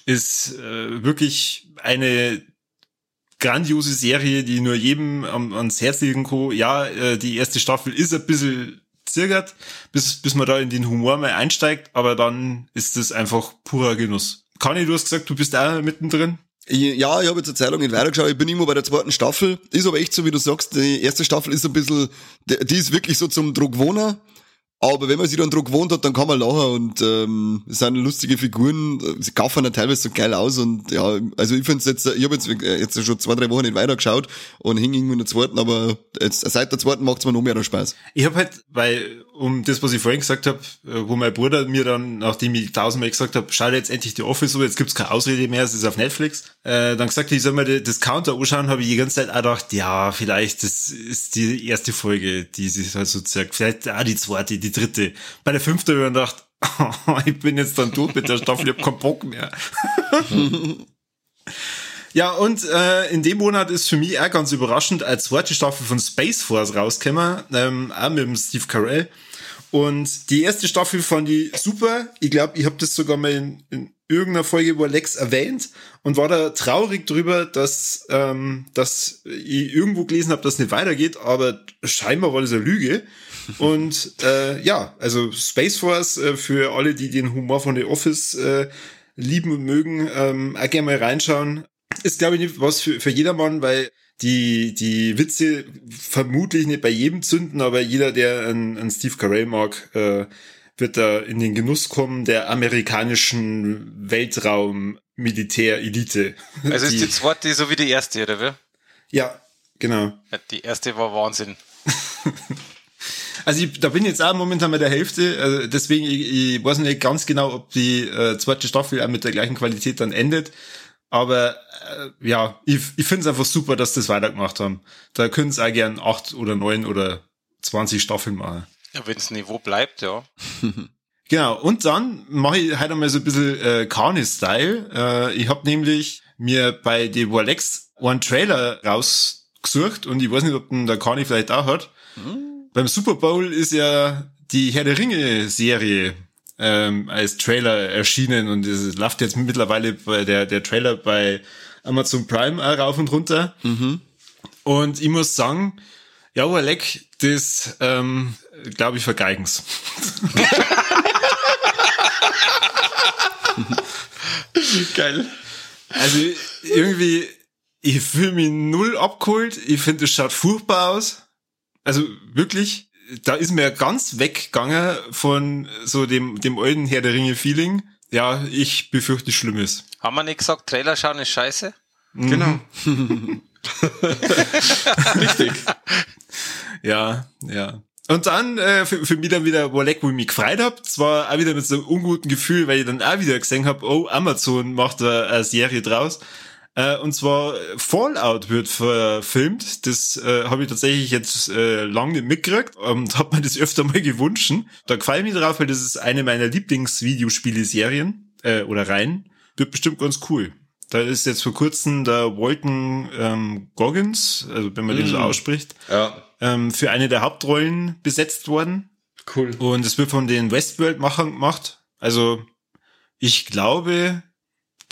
ist äh, wirklich eine grandiose Serie, die nur jedem am, ans Herz legen kann. Ja, äh, die erste Staffel ist ein bisschen zirgert, bis, bis man da in den Humor mal einsteigt, aber dann ist es einfach purer Genuss. Conny, du hast gesagt, du bist auch mittendrin. Ja, ich habe jetzt eine Zeit lang nicht weitergeschaut. Ich bin immer bei der zweiten Staffel. Ist aber echt so, wie du sagst, die erste Staffel ist ein bisschen, die ist wirklich so zum Druckwohner. Aber wenn man sich dann Druck gewohnt hat, dann kann man lachen und ähm, es sind lustige Figuren, sie kaufen dann teilweise so geil aus und ja, also ich finde jetzt, ich habe jetzt, jetzt schon zwei, drei Wochen nicht weitergeschaut und hing irgendwie in der zweiten, aber jetzt, seit der zweiten macht's mir noch mehr Spaß. Ich habe halt, weil, um das, was ich vorhin gesagt habe, wo mein Bruder mir dann, nachdem ich tausendmal gesagt habe, schau jetzt endlich die Office so, jetzt gibt's keine Ausrede mehr, es ist auf Netflix, äh, dann gesagt, ich soll mir das Counter anschauen, habe ich die ganze Zeit auch gedacht, ja, vielleicht das ist die erste Folge, die sich halt so zeigt, vielleicht auch die zweite, die dritte. Bei der fünften habe ich mir gedacht, (laughs) ich bin jetzt dann durch mit der Staffel, ich hab keinen Bock mehr. (laughs) Ja, und äh, in dem Monat ist für mich auch ganz überraschend als zweite Staffel von Space Force rausgekommen, ähm, auch mit dem Steve Carell. Und die erste Staffel fand ich super. Ich glaube, ich habe das sogar mal in, in irgendeiner Folge über Lex erwähnt und war da traurig drüber, dass, ähm, dass ich irgendwo gelesen habe, dass es nicht weitergeht, aber scheinbar war das eine Lüge. (laughs) Und äh, ja, also Space Force äh, für alle, die den Humor von The Office äh, lieben und mögen, ähm, auch gerne mal reinschauen. Ist, glaube ich, nicht was für, für jedermann, weil die, die Witze vermutlich nicht bei jedem zünden, aber jeder, der einen, einen Steve Carell mag, äh, wird da in den Genuss kommen der amerikanischen Weltraum-Militär-Elite. Also ist die zweite so wie die erste, oder wie? Ja, genau. Die erste war Wahnsinn. (laughs) Also ich, da bin ich jetzt auch momentan bei der Hälfte, also deswegen, ich, ich weiß nicht ganz genau, ob die äh, zweite Staffel auch mit der gleichen Qualität dann endet. Aber äh, ja, ich, ich finde es einfach super, dass sie das weitergemacht haben. Da können sie auch gern acht oder neun oder 20 Staffeln machen. Ja, wenn das Niveau bleibt, ja. (laughs) Genau, und dann mache ich heute mal so ein bisschen äh, Carney-Style. Äh, ich habe nämlich mir bei The Warlex einen Trailer rausgesucht und ich weiß nicht, ob den der Carney vielleicht auch hat. Beim Super Bowl ist ja die Herr der Ringe-Serie ähm, als Trailer erschienen und es läuft jetzt mittlerweile bei der, der Trailer bei Amazon Prime auch rauf und runter. Und ich muss sagen, ja, Leck, das ähm, glaube ich vergeigen's. (laughs) Geil. Also irgendwie, ich fühle mich null abgeholt. Ich finde, es schaut furchtbar aus. Also wirklich, da ist mir ganz weggegangen von so dem, dem alten Herr der Ringe Feeling. Ja, ich befürchte Schlimmes. Haben wir nicht gesagt, Trailer schauen ist scheiße? Genau. (laughs) Richtig. Ja, ja. Und dann äh, für, für mich dann wieder Wolleck, wo ich mich gefreut hab. Zwar auch wieder mit so einem unguten Gefühl, weil ich dann auch wieder gesehen hab, oh, Amazon macht da eine Serie draus. Äh, und zwar Fallout wird verfilmt. Das äh, habe ich tatsächlich jetzt äh, lange nicht mitgekriegt und habe mir das öfter mal gewünscht. Da gefällt mir drauf, weil das ist eine meiner Lieblingsvideospiele-Serien äh, oder Reihen. Wird bestimmt ganz cool. Da ist jetzt vor kurzem der Walton ähm, Goggins, also wenn man den so ausspricht, Ja, ähm, für eine der Hauptrollen besetzt worden. cool. Und es wird von den Westworld-Machern gemacht. Also ich glaube,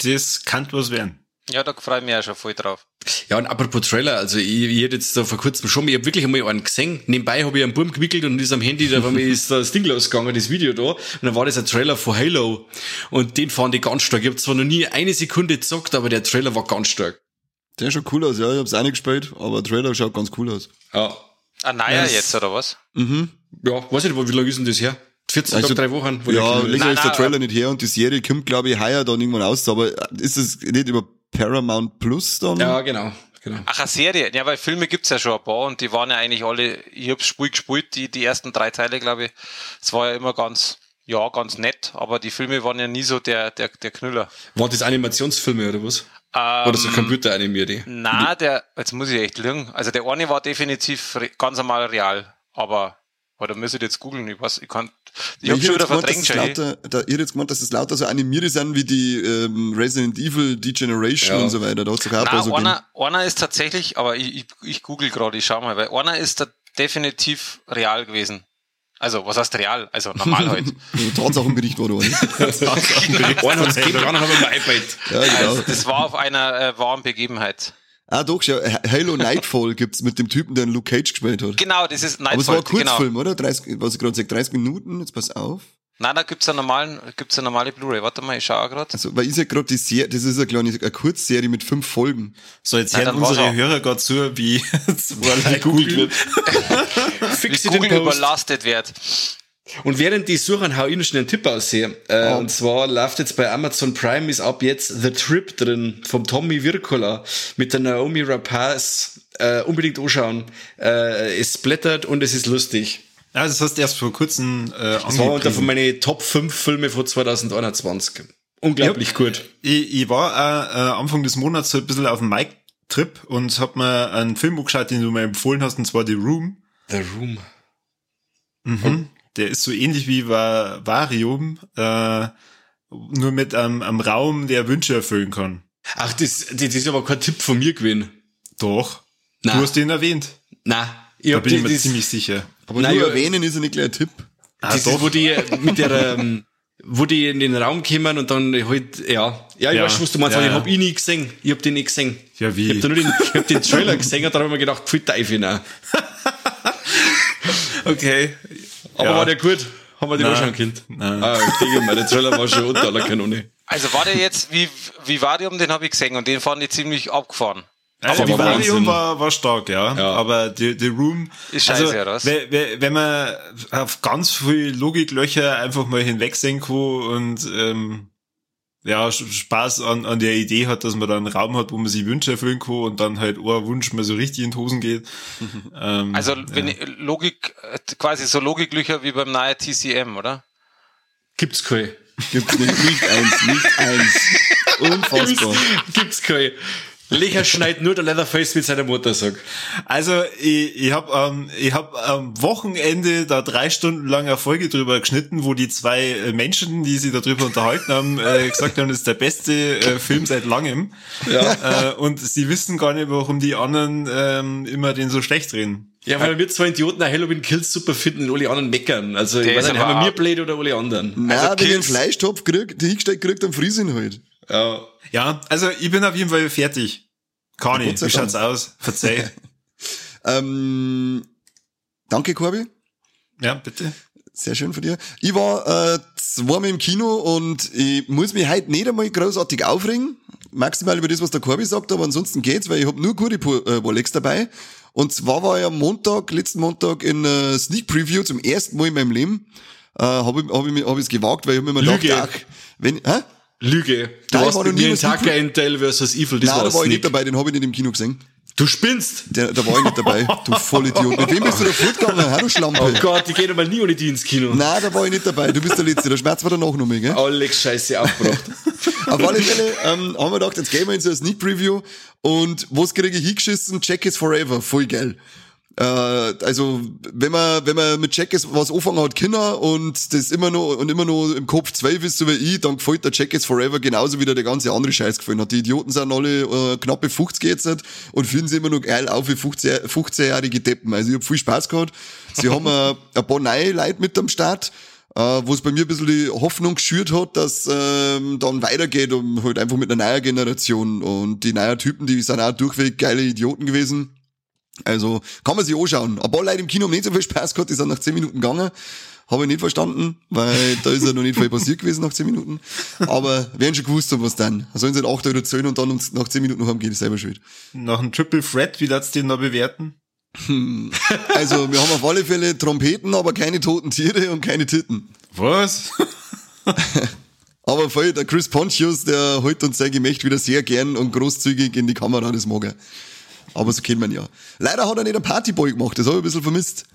das kann was werden. Ja, da freue ich mich auch schon voll drauf. Ja, und apropos Trailer, also ich, ich hätte jetzt da vor kurzem schon, ich habe wirklich einmal einen gesehen. Nebenbei habe ich einen Buben gewickelt und ist am Handy, da mir (laughs) ist das Ding losgegangen, das Video da. Und dann war das ein Trailer von Halo. Und den fand ich ganz stark. Ich habe zwar noch nie eine Sekunde gezockt, aber der Trailer war ganz stark. Der schaut cool aus, ja, ich hab's auch nicht gespielt, aber der Trailer schaut ganz cool aus. Ja. Ah, naja, Das- jetzt, oder was? Mhm. Ja, weiß nicht, wie lange ist denn das her? 14 Also, drei Wochen? Ja, länger ist der Trailer nicht her und die Serie kommt, glaube ich, heuer dann irgendwann aus, aber ist es nicht über Paramount Plus dann? ja, genau. genau. Ach, eine Serie. Ja, weil Filme gibt's ja schon ein paar und die waren ja eigentlich alle, ich hab's spult gespielt, die, die ersten drei Teile, glaube ich. Es war ja immer ganz, ja, ganz nett, aber die Filme waren ja nie so der, der, der Knüller. Waren das Animationsfilme oder was? Ähm, Oder so computeranimierte? Na, der, jetzt muss ich echt lügen. Also der eine war definitiv ganz normal real, aber, oder müsst ihr jetzt googeln, ich weiß, ich kann, ich Ja, hab schon wieder gemeint, verdrängt, es lauter, da, ich hätte jetzt gemeint, dass es lauter so animierte sind wie die ähm, Resident Evil Degeneration Ja. und so weiter. Da hat es auch ein paar Na, so einer, einer ist tatsächlich, aber ich, ich, ich google gerade, ich schau mal, weil einer ist da definitiv real gewesen. Also, was heißt real? Also normal (laughs) halt. gegeben. Tatsachenbericht war da, (laughs) nicht? Einer hat's gegeben, der andere haben wir iPad. Ja, genau. Also, das war auf einer äh, wahren Begebenheit. Ah, doch, ja, Halo Nightfall (laughs) gibt's mit dem Typen, der einen Luke Cage gespielt hat. Genau, das ist Aber es war ein Nightfall, genau. Kurzfilm, oder? 30, was ich gerade sag, 30 Minuten, jetzt pass auf. Nein, da gibt's einen normalen, gibt's eine normale Blu-ray. Warte mal, ich schaue gerade. Also, weil ich sag gerade, die Serie, das ist eine kleine, eine Kurzserie mit fünf Folgen. So, jetzt Na, hören unsere auch. Hörer gerade zu, wie zwei Leute googeln. Fix Wie Google überlastet wird. Und während die suchen, hau ich noch schnell einen Tipp aussehen. Äh, Und zwar läuft jetzt bei Amazon Prime ist ab jetzt The Trip drin vom Tommy Wirkola mit der Naomi Rapaz. Äh, unbedingt anschauen. Äh, es blättert und es ist lustig. Ja, das hast du erst vor kurzem äh, Das war unter von meinen Top 5 Filme von 2021. Unglaublich gut. Ich, ich war auch, äh, Anfang des Monats so ein bisschen auf dem Mike-Trip und hab mir einen Film angeschaut, den du mir empfohlen hast, und zwar The Room. The Room. Mhm. Der ist so ähnlich wie Va Varium, äh, nur mit einem, einem Raum, der Wünsche erfüllen kann. Ach, das, das ist aber kein Tipp von mir gewesen. Doch. Na. Du hast den erwähnt. Na, ich Da bin ich mir das- ziemlich sicher. Aber Nein, nur ja. erwähnen ist ja nicht gleich ein Tipp. Ah, das ist, wo die mit der, ähm, wo die in den Raum kommen und dann halt, ja. Ja, ich Ja. weiß, was du meinst, Ja, ja. hab ich nie gesehen. Ich hab den nicht gesehen. Ja, wie? Ich hab, nur den, ich hab den Trailer gesehen und dann hab ich mir gedacht, pfui Teufel, nein. Okay. Aber Ja. war der gut? Haben wir den Nein. anschauen können? Nein. Ah, ich denke mal, der Trailer war schon unter aller Kanone. Also war der jetzt, wie, wie Varium, den habe ich gesehen und den fand ich ziemlich abgefahren. Also Aber die war Varium war, war stark, ja. Ja. Aber The, The Room Ist scheiße, also? Wenn, wenn wenn man auf ganz viel Logiklöcher einfach mal hinwegsehen kann und ähm, ja, Spaß an, an der Idee hat, dass man da einen Raum hat, wo man sich Wünsche erfüllen kann und dann halt ein Wunsch mal so richtig in die Hosen geht. (laughs) ähm, Also wenn ich, Logik, äh, quasi so Logiklöcher wie beim neuen TCM, oder? Gibt's kein. Gibt's nicht, nicht eins, nicht eins. (laughs) Unfassbar. Gibt's kein. Lecher schneit nur der Leatherface mit seiner Mutter, sag. Also ich, ich habe ähm, ich hab am Wochenende da drei Stunden lang eine Folge drüber geschnitten, wo die zwei äh, Menschen, die sich darüber unterhalten haben, äh, gesagt haben, das ist der beste äh, Film seit langem. Ja. Äh, und sie wissen gar nicht, warum die anderen ähm, immer den so schlecht reden. Ja, weil wir zwei Idioten auch Halloween Kills super finden und alle anderen meckern. Also, Der ich weiß nicht, haben wir mir blöd oder alle anderen? Nein, Also wenn ich einen Kills- Fleischtopf krieg, die hingestellt kriegt, dann friese ich ihn halt. Ja. Ja, also ich bin auf jeden Fall fertig. Sei Wie schaut's aus? Verzeih. (laughs) Ähm, danke, Corby. ja, bitte. Sehr schön von dir. Ich war äh, zweimal im Kino und ich muss mich heute nicht einmal großartig aufregen. Maximal über das, was der Corby sagt, aber ansonsten geht's, weil ich habe nur gute Po- äh, Rolex dabei. Und zwar war ich am Montag, letzten Montag in äh, Sneak Preview zum ersten Mal in meinem Leben. Äh, habe ich, hab ich, hab ich's gewagt, weil ich hab mir immer gedacht, ach, wenn, hä? Lüge. Du Nein, war mit mir in Tucker Intel versus Evil, das Nein, da war ich nicht dabei, den habe ich nicht im Kino gesehen. Du spinnst! Der, da war ich nicht dabei, (laughs) du Vollidiot. Mit wem bist du da fortgegangen? Hä, du Schlampe. Oh Gott, ich gehe mal nie ohne die ins Kino. Nein, da war ich nicht dabei. Du bist der Letzte. Der Schmerz war danach noch mehr, gell? Alex Scheiße aufgebracht. (laughs) Auf alle Fälle ähm, haben wir gedacht, jetzt gehen wir in so eine Sneak Preview und was kriege ich hingeschissen? Check is forever, voll geil. Äh, also wenn man wenn man mit is was anfangen hat Kinder und das immer noch und immer noch im Kopf zwölf ist so wie ich, dann gefällt der is forever genauso wie der, der ganze andere Scheiß gefallen hat. Die Idioten sind alle äh, knappe 50 jetzt und fühlen sich immer noch geil auf wie 15 15-jährige Deppen. Also ich habe viel Spaß gehabt. Sie haben äh, ein paar neue Leute mit am Start. äh, wo es bei mir ein bisschen die Hoffnung geschürt hat, dass ähm, dann weitergeht und halt einfach mit einer neuen Generation und die neuen Typen, die sind auch durchweg geile Idioten gewesen. Also kann man sich anschauen. Ein paar Leute im Kino haben nicht so viel Spaß gehabt, die sind nach zehn Minuten gegangen. Habe ich nicht verstanden, weil (laughs) da ist ja noch nicht viel passiert gewesen nach zehn Minuten. Aber werden schon gewusst haben, was dann. Sollen sie in acht oder zehn und dann uns nach zehn Minuten haben, geht es selber schuld. Nach einem Triple Threat, wie darfst du den da bewerten? Also wir haben auf alle Fälle Trompeten, aber keine toten Tiere und keine Titten. Was? (laughs) Aber voll, der Chris Pontius, der holt uns sein Gemächt wieder sehr gern und großzügig in die Kamera, das mag er. Aber so kennt man ja. Leider hat er nicht einen Partyboy gemacht, das habe ich ein bisschen vermisst.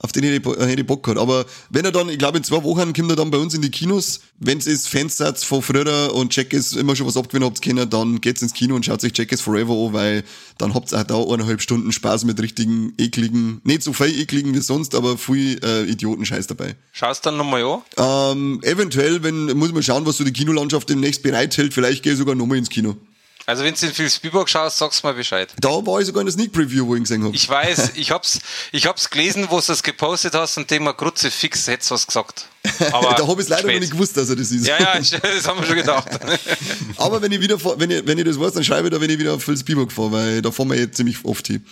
Auf den hätte ich, Bo- hätte ich Bock gehabt. Aber wenn er dann, ich glaube in zwei Wochen kommt er dann bei uns in die Kinos. Wenn es ist Fansatz von früher und Jack ist immer schon was abgewinnen habt können, dann geht's ins Kino und schaut sich Jack is Forever an, weil dann habt ihr auch da eineinhalb Stunden Spaß mit richtigen, ekligen, nicht so viel ekligen wie sonst, aber viel äh, Idiotenscheiß dabei. Schaust dann nochmal an? Ähm, eventuell, wenn, muss man schauen, was so die Kinolandschaft demnächst bereithält. Vielleicht gehe ich sogar nochmal ins Kino. Also wenn du den Phil Spielberg schaust, sag's mal Bescheid. Da war ich sogar in der Sneak Preview, wo ich ihn gesehen habe. Ich weiß, ich hab's, ich hab's gelesen, wo du das gepostet hast und dem mal Grutze fix hättest was gesagt. Aber (laughs) Da habe ich leider spät. noch nicht gewusst, dass er das ist. Ja, ja, das haben wir schon gedacht. (laughs) Aber wenn ich wieder, wenn ich, wenn ich das weiß, dann schreibe ich da, wenn ich wieder auf Phil Spielberg fahre, weil da fahren wir jetzt ziemlich oft hin.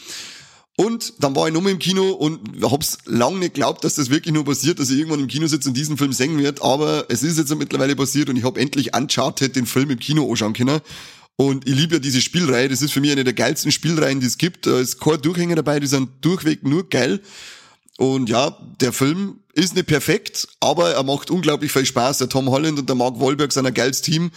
Und dann war ich nochmal im Kino und hab's lang nicht geglaubt, dass das wirklich nur passiert, dass ich irgendwann im Kino sitze und diesen Film singen wird. Aber es ist jetzt mittlerweile passiert und ich habe endlich Uncharted den Film im Kino anschauen können. Und ich liebe ja diese Spielreihe. Das ist für mich eine der geilsten Spielreihen, die es gibt. Da ist kein Durchhänger dabei, die sind durchweg nur geil. Und ja, der Film ist nicht perfekt, aber er macht unglaublich viel Spaß. Der Tom Holland und der Mark Wahlberg sind ein geiles Team.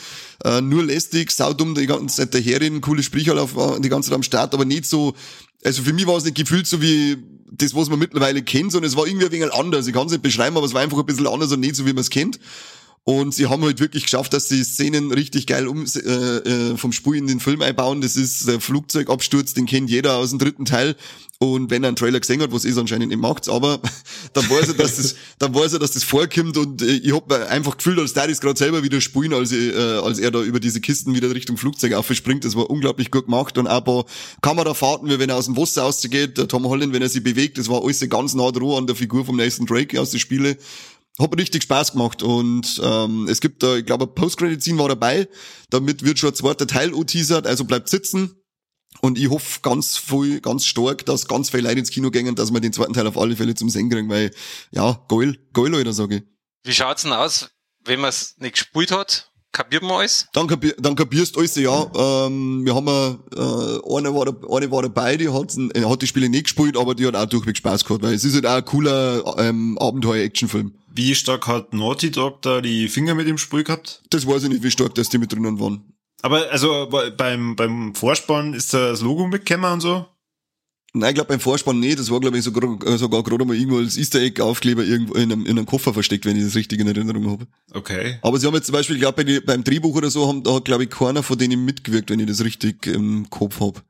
Äh, nur lästig, saudumm die ganze Zeit daherreden, coole Sprichwörter auf, die ganze Zeit am Start, aber nicht so, also für mich war es nicht gefühlt so wie das, was man mittlerweile kennt, sondern es war irgendwie ein wenig anders. Ich kann es nicht beschreiben, aber es war einfach ein bisschen anders und nicht so, wie man es kennt. Und sie haben halt wirklich geschafft, dass die Szenen richtig geil um, äh, äh, vom Spiel in den Film einbauen. Das ist der Flugzeugabsturz, den kennt jeder aus dem dritten Teil. Und wenn er einen Trailer gesehen hat, was es anscheinend nicht macht, aber (laughs) dann weiß er, dass das, dann weiß er, dass das vorkommt und äh, ich hab einfach gefühlt, als der das gerade selber wieder spielen, als, ich, äh, als er da über diese Kisten wieder Richtung Flugzeug aufspringt. Das war unglaublich gut gemacht und auch ein paar Kamerafahrten, wie wenn er aus dem Wasser rausgeht, der Tom Holland, wenn er sich bewegt, das war alles ganz nah dran an der Figur vom Nathan Drake aus den Spiele hat richtig Spaß gemacht und ähm, es gibt da, ich glaube, Post-Credit-Scene war dabei, damit wird schon ein zweiter Teil teasert, also bleibt sitzen und ich hoffe ganz viel, ganz stark, dass ganz viele Leute ins Kino gehen, dass wir den zweiten Teil auf alle Fälle zum Sehen kriegen, weil, ja, geil, geil, Leute, sage ich. Wie schaut's denn aus, wenn man es nicht gespielt hat? Kapiert man alles? Dann, kapier, dann kapierst du alles, ja. Ähm, wir haben, äh, eine, war, da- eine war dabei, die hat, äh, hat die Spiele nicht gespielt, aber die hat auch durchweg Spaß gehabt, weil es ist halt auch ein cooler ähm, Abenteuer-Action-Film. Wie stark hat Naughty Dog da die Finger mit dem Spiel gehabt? Das weiß ich nicht, wie stark das die mit drinnen waren. Aber also bei- beim, beim Vorspann ist da das Logo mitgekommen und so? Nein, ich glaube beim Vorspann nicht. Das war, glaube ich, sogar, sogar gerade mal irgendwo als Easter Egg Aufkleber irgendwo in einem, in einem Koffer versteckt, wenn ich das richtig in Erinnerung habe. Okay. Aber sie haben jetzt zum Beispiel, ich glaube, bei die- beim Drehbuch oder so, haben, da hat, glaube ich, keiner von denen mitgewirkt, wenn ich das richtig im Kopf hab.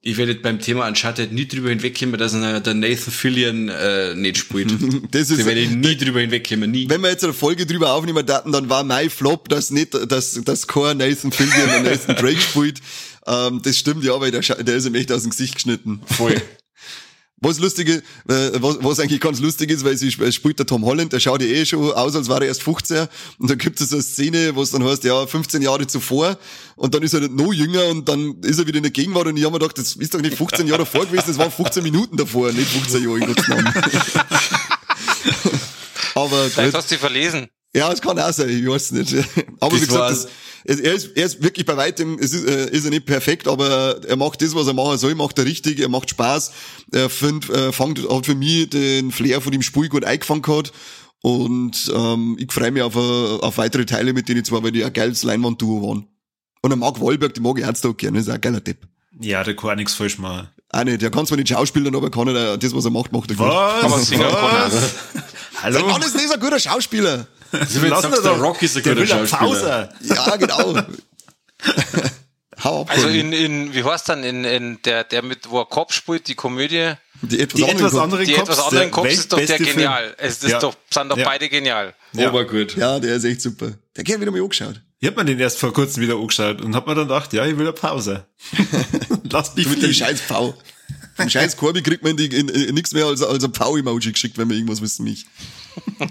Ich werde beim Thema Uncharted nie drüber hinwegkommen, dass der Nathan Fillion äh, nicht spielt. (laughs) Das ist, Da werde ich nie drüber hinwegkommen, nie. wenn wir jetzt eine Folge drüber aufnehmen daten, dann war mein Flop, dass nicht, dass, dass kein Nathan Fillion und Nathan Drake spielt. Ähm, das stimmt ja, weil der, der ist ihm echt aus dem Gesicht geschnitten. Voll. (laughs) Was lustige, äh, was, was eigentlich ganz lustig ist, weil sie sp- spielt der Tom Holland, der schaut ja eh schon aus, als wäre er erst 15. Und dann gibt es so eine Szene, wo es dann heißt, ja, 15 Jahre zuvor. Und dann ist er noch jünger und dann ist er wieder in der Gegenwart. Und ich habe mir gedacht, das ist doch nicht 15 Jahre davor gewesen, das waren 15 Minuten davor, nicht 15 Jahre in Gottes Namen. (laughs) Aber Vielleicht gut. hast du dich verlesen. Ja, es kann auch sein, ich weiß nicht. (laughs) Aber Das wie gesagt, das, es, er, ist, er ist wirklich bei weitem, es ist, äh, ist er nicht perfekt, aber er macht das, was er machen soll, macht er richtig, er macht Spaß. Er find, äh, fängt, hat für mich den Flair von dem Spiel gut eingefangen gehabt. Und ähm, ich freue mich auf, äh, auf weitere Teile mit denen zwar, weil die ein geiles Leinwand-Duo waren. Und der Mark Wahlberg, den mag ich herzlich gerne, ist auch ein geiler Tipp. Ja, der kann auch nichts falsch machen. Auch nicht, der kann zwar nicht schauspielern, aber kann er das, was er macht, macht er gut. Kann singen, (laughs) kann er. Der Hallo? Mann ist nicht so ein guter Schauspieler. Wenn du Lass sagst, der doch. Rock ist ein Der guter Schauspieler. Pause. Ja, genau. (laughs) Hau ab. Also in, in wie heißt dann, in, in der, der mit, wo er Kopf spielt, die Komödie, die etwas, Die anderen etwas Kopf. anderen die Cops, etwas anderen der Cops ist doch der Film. genial. Es ist Ja. doch, sind doch Ja. beide genial. Ja. Aber gut. Ja, der ist echt super. Der geht wieder mal angeschaut. Ich hab mir den erst vor kurzem wieder angeschaut und hab mir dann gedacht, ja, ich will eine Pause. (laughs) Lass mich mit dem scheiß Pfau. Vom scheiß Korbi kriegt man in die, in, in, nichts mehr als, als ein Pfau-Emoji geschickt, wenn man irgendwas wissen mich. (laughs)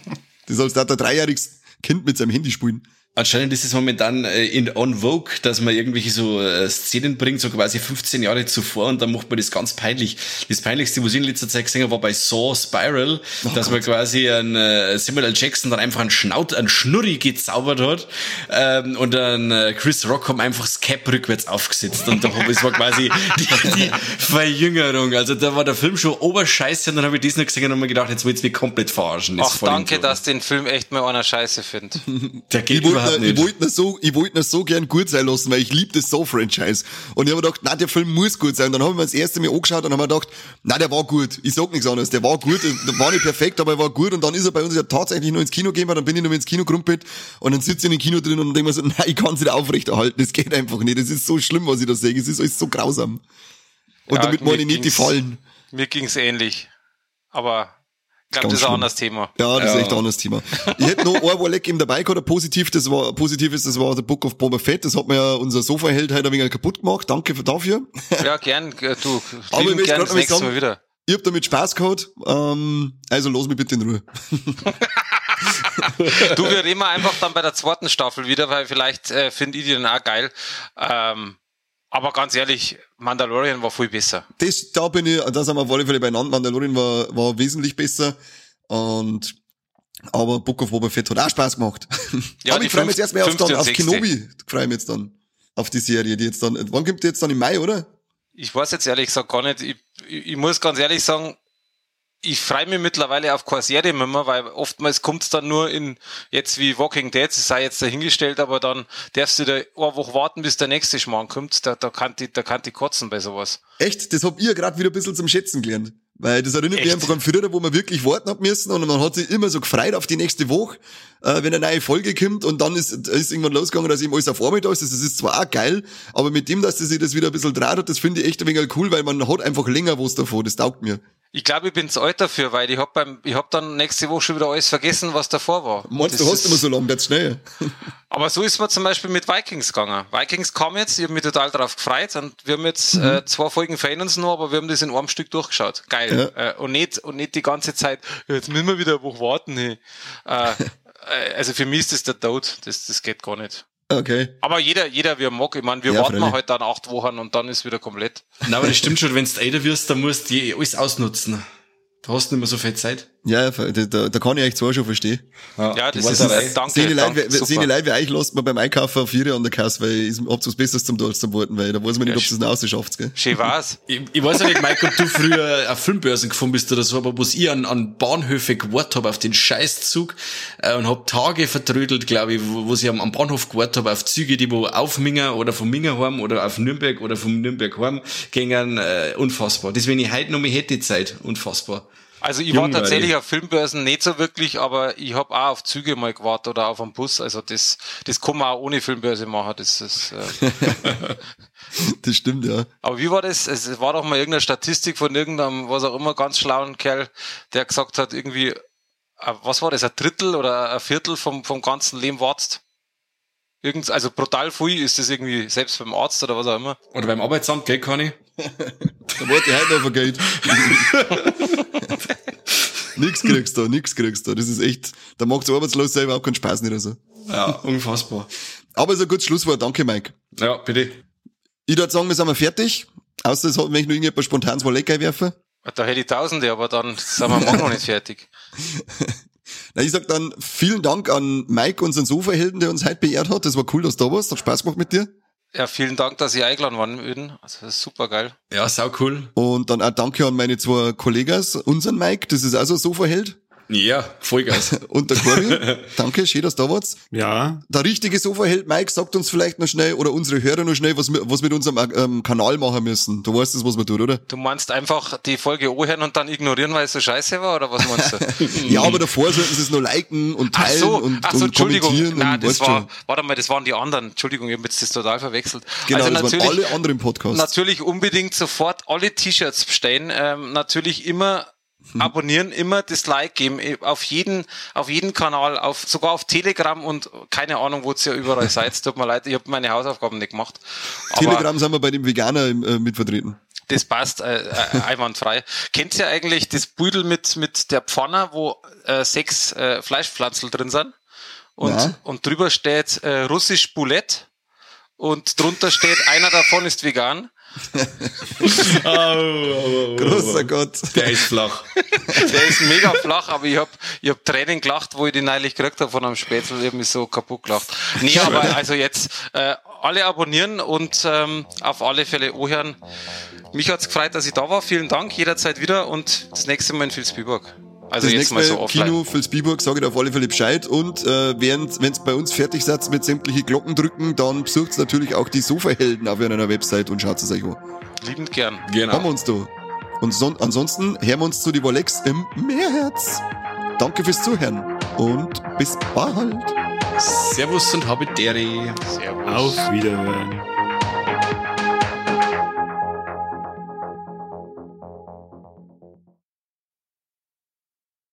Das sollst du ein dreijähriges Kind mit seinem Handy spielen. Anscheinend ist es momentan äh, in on vogue, dass man irgendwelche so äh, Szenen bringt, so quasi 15 Jahre zuvor und dann macht man das ganz peinlich. Das peinlichste, was ich in letzter Zeit gesehen habe, war bei Saw Spiral, oh dass Gott. man quasi einen äh, Samuel L. Jackson dann einfach einen Schnaut, einen Schnurri gezaubert hat ähm, und dann Chris Rock haben einfach das Cap rückwärts aufgesetzt und da das war quasi die, die Verjüngerung. Also da war der Film schon oberscheiße und dann habe ich das noch gesehen und habe mir gedacht, jetzt willst du mich komplett verarschen. Ach, danke, dass den Film echt mal einer scheiße findet. (laughs) Der geht überhaupt wollte, ich wollte ihn so, ich wollte ihn so gern gut sein lassen, weil ich liebe das So-Franchise. Und ich habe mir gedacht, na, der Film muss gut sein. Und dann habe ich mir das erste Mal angeschaut und habe mir gedacht, na, der war gut. Ich sag nichts anderes. Der war gut, der war nicht perfekt, aber er war gut. Und dann ist er bei uns ja tatsächlich noch ins Kino gegangen, dann bin ich noch ins Kino gerumpelt und dann sitze ich in dem Kino drin und denke mir so, (laughs) nein, ich kann es nicht aufrechterhalten. Das geht einfach nicht. Das ist so schlimm, was ich da sehe. Es ist alles so grausam. Und ja, damit meine ich nicht die Fallen. Mir ging's ähnlich. Aber ich glaube, das ist ein anderes Thema. Ja, das ja. ist echt ein anderes Thema. Ich hätte noch ein Walleck eben dabei gehabt, positiv, das war, positiv ist, das war der Book of Boba Fett, das hat mir ja unser Sofa-Held heute ein wenig kaputt gemacht, danke dafür. Ja, gern, du, Aber ich gern das nächste Mal wieder. Ich hab damit Spaß gehabt, ähm, also los mich bitte in Ruhe. du, wir reden einfach dann bei der zweiten Staffel wieder, weil vielleicht äh, finde ich die dann auch geil. Ähm, aber ganz ehrlich, Mandalorian war viel besser. Das, da bin ich, da sind wir auf alle Fälle beieinander. Mandalorian war, war wesentlich besser. Und, aber Book of Boba Fett hat auch Spaß gemacht. (laughs) Ja, aber ich freue mich jetzt erstmal auf, dann, auf Kenobi. Freue mich jetzt dann. Auf die Serie, die jetzt dann, wann kommt die jetzt dann im Mai, oder? Ich weiß jetzt ehrlich gesagt gar nicht. Ich, ich, ich muss ganz ehrlich sagen, ich freue mich mittlerweile auf Serie mehr, weil oftmals kommt es dann nur in, jetzt wie Walking Dead, es sei jetzt dahingestellt, aber dann darfst du da eine Woche warten, bis der nächste Schmarrn kommt. Da, da kann die, da kann die kotzen bei sowas. Echt? Das hab ihr gerade wieder ein bisschen zum Schätzen gelernt. Weil das erinnert Echt? mich einfach an früher, wo man wirklich warten hat müssen und man hat sich immer so gefreut auf die nächste Woche, äh, wenn eine neue Folge kommt und dann ist, ist irgendwann losgegangen, dass eben alles auf Arbeit ist. Das ist zwar auch geil, aber mit dem, dass sich das wieder ein bisschen draht hat, das finde ich echt ein wenig cool, weil man hat einfach länger was davon. Das taugt mir. Ich glaube, ich bin zu alt dafür, weil ich hab beim, ich hab dann nächste Woche schon wieder alles vergessen, was davor war. Meinst du, hast immer so lange, das schnell. (laughs) Aber so ist man zum Beispiel mit Vikings gegangen. Vikings kam jetzt, ich habe mich total darauf gefreut und wir haben jetzt mhm. äh, zwei Folgen fehlen uns noch, aber wir haben das in einem Stück durchgeschaut. Geil. Ja. Äh, und nicht und nicht die ganze Zeit, jetzt müssen wir wieder eine Woche warten. Hey. Äh, (laughs) also für mich ist das der Tod. Das, das geht gar nicht. Okay. Aber jeder, jeder wie er mag. Ich meine, wir ja, warten mal halt dann acht Wochen und dann ist wieder komplett. Na, aber das stimmt schon, wenn du älter wirst, dann musst du alles ausnutzen. Du hast nicht mehr so viel Zeit. Ja, da, da kann ich euch zwar schon verstehen. Ja, ja das ist, äh, danke, Sehen die Leute, sehen die Leute wie euch lasst man beim Einkaufen auf vier an der Kasse, weil ich hab's was Besseres zum Tun zum Worten, weil da weiß man nicht, ja, ob es das noch schafft, gell? Schön war's. (laughs) Ich, ich weiß ja nicht, Mike, ob du früher auf Filmbörsen gefahren bist oder so, aber was ich an, an Bahnhöfe gewartet habe auf den Scheißzug äh, und hab Tage vertrödelt, glaube ich, wo, wo ich am, am Bahnhof gewartet habe auf Züge, die wo auf Minger oder vom Minger heim oder auf Nürnberg oder vom Nürnberg heim gingen, äh, unfassbar. Das, wenn ich heute noch mehr hätte Zeit, unfassbar. Also ich war tatsächlich auf Filmbörsen nicht so wirklich, aber ich habe auch auf Züge mal gewartet oder auf einen Bus. Also das, das kann man auch ohne Filmbörse machen. Das, ist, äh (laughs) das stimmt, ja. Aber wie war das? Es war doch mal irgendeine Statistik von irgendeinem, was auch immer, ganz schlauen Kerl, der gesagt hat, irgendwie, äh, was war das, ein Drittel oder ein Viertel vom, vom ganzen Leben wartest? Irgend, also brutal viel ist das irgendwie, selbst beim Arzt oder was auch immer. Oder beim Arbeitsamt, gell, (laughs) Conny? da wollte ich heute noch vergeht. (laughs) nix kriegst du, nix kriegst du. Das ist echt, da macht arbeitslos selber auch keinen Spaß nicht so. Ja, unfassbar. Aber ist ein gutes Schlusswort. Danke, Mike. Ja, bitte. Ich würde sagen, wir sind fertig. Außer es hat mich noch irgendjemand spontan zwei Lecker werfen. Da hätte ich Tausende, aber dann sind wir noch nicht fertig. (laughs) Na, ich sag dann vielen Dank an Mike, unseren Sofahelden, der uns heute beehrt hat. Das war cool, dass du da warst. Hat Spaß gemacht mit dir. Ja, vielen Dank, dass ich eingeladen worden bin. Also das ist super geil. Ja, sau cool. Und dann auch danke an meine zwei Kollegen, unseren Mike, das ist also Sofaheld. Ja, Vollgas. (laughs) Und der Corby, (laughs) danke, schön, dass du da warst. Ja. Der richtige Sofaheld Mike sagt uns vielleicht noch schnell, oder unsere Hörer noch schnell, was wir, was wir mit unserem ähm, Kanal machen müssen. Du weißt das, was man tut, oder? Du meinst einfach die Folge anhören und dann ignorieren, weil es so scheiße war, oder was meinst du? (laughs) ja, aber davor sollten sie es nur liken und teilen ach so, und, ach so, und kommentieren. Nein, und das war, schon. warte mal, das waren die anderen. Entschuldigung, ich habe jetzt das total verwechselt. Genau, also das natürlich, waren alle anderen Podcasts. Natürlich unbedingt sofort alle T-Shirts bestellen. Ähm, natürlich immer abonnieren, immer das Like geben, eh, auf jeden, auf jeden Kanal, auf, sogar auf Telegram und keine Ahnung, wo ihr ja überall seid. (laughs) Tut mir leid, ich habe meine Hausaufgaben nicht gemacht. Telegram sind wir bei dem Veganer äh, mit vertreten. Das passt äh, äh, einwandfrei. Kennt ihr eigentlich das Büdel mit, mit der Pfanne, wo äh, sechs äh, Fleischpflanzel drin sind? Und, ja. und drüber steht äh, russisch Boulette und drunter steht, einer davon ist vegan. (laughs) oh, oh, oh, Großer Gott. Der ist flach. Der ist mega flach, aber ich hab, ich hab Tränen gelacht, wo ich den neulich gekriegt habe von einem Spätzle. Ich hab mich so kaputt gelacht. Nee, aber also jetzt äh, alle abonnieren und ähm, auf alle Fälle anhören. Mich hat's gefreut, dass ich da war. Vielen Dank, jederzeit wieder und das nächste Mal in Vilsbiburg. Also das jetzt mal so offline. Kino Vilsbiburg, sage ich auf alle Fälle Bescheid. Und äh, während wenn es bei uns fertig seid mit sämtliche Glocken drücken, dann besucht natürlich auch die Sofahelden auf einer Website und schaut es euch an. Liebend gern. Genau. Haben wir uns da. Und so, ansonsten hören wir uns zu die Wolex im Meerherz. Danke fürs Zuhören und bis bald. Servus und habe Deri. Servus. Auf Wiederhören.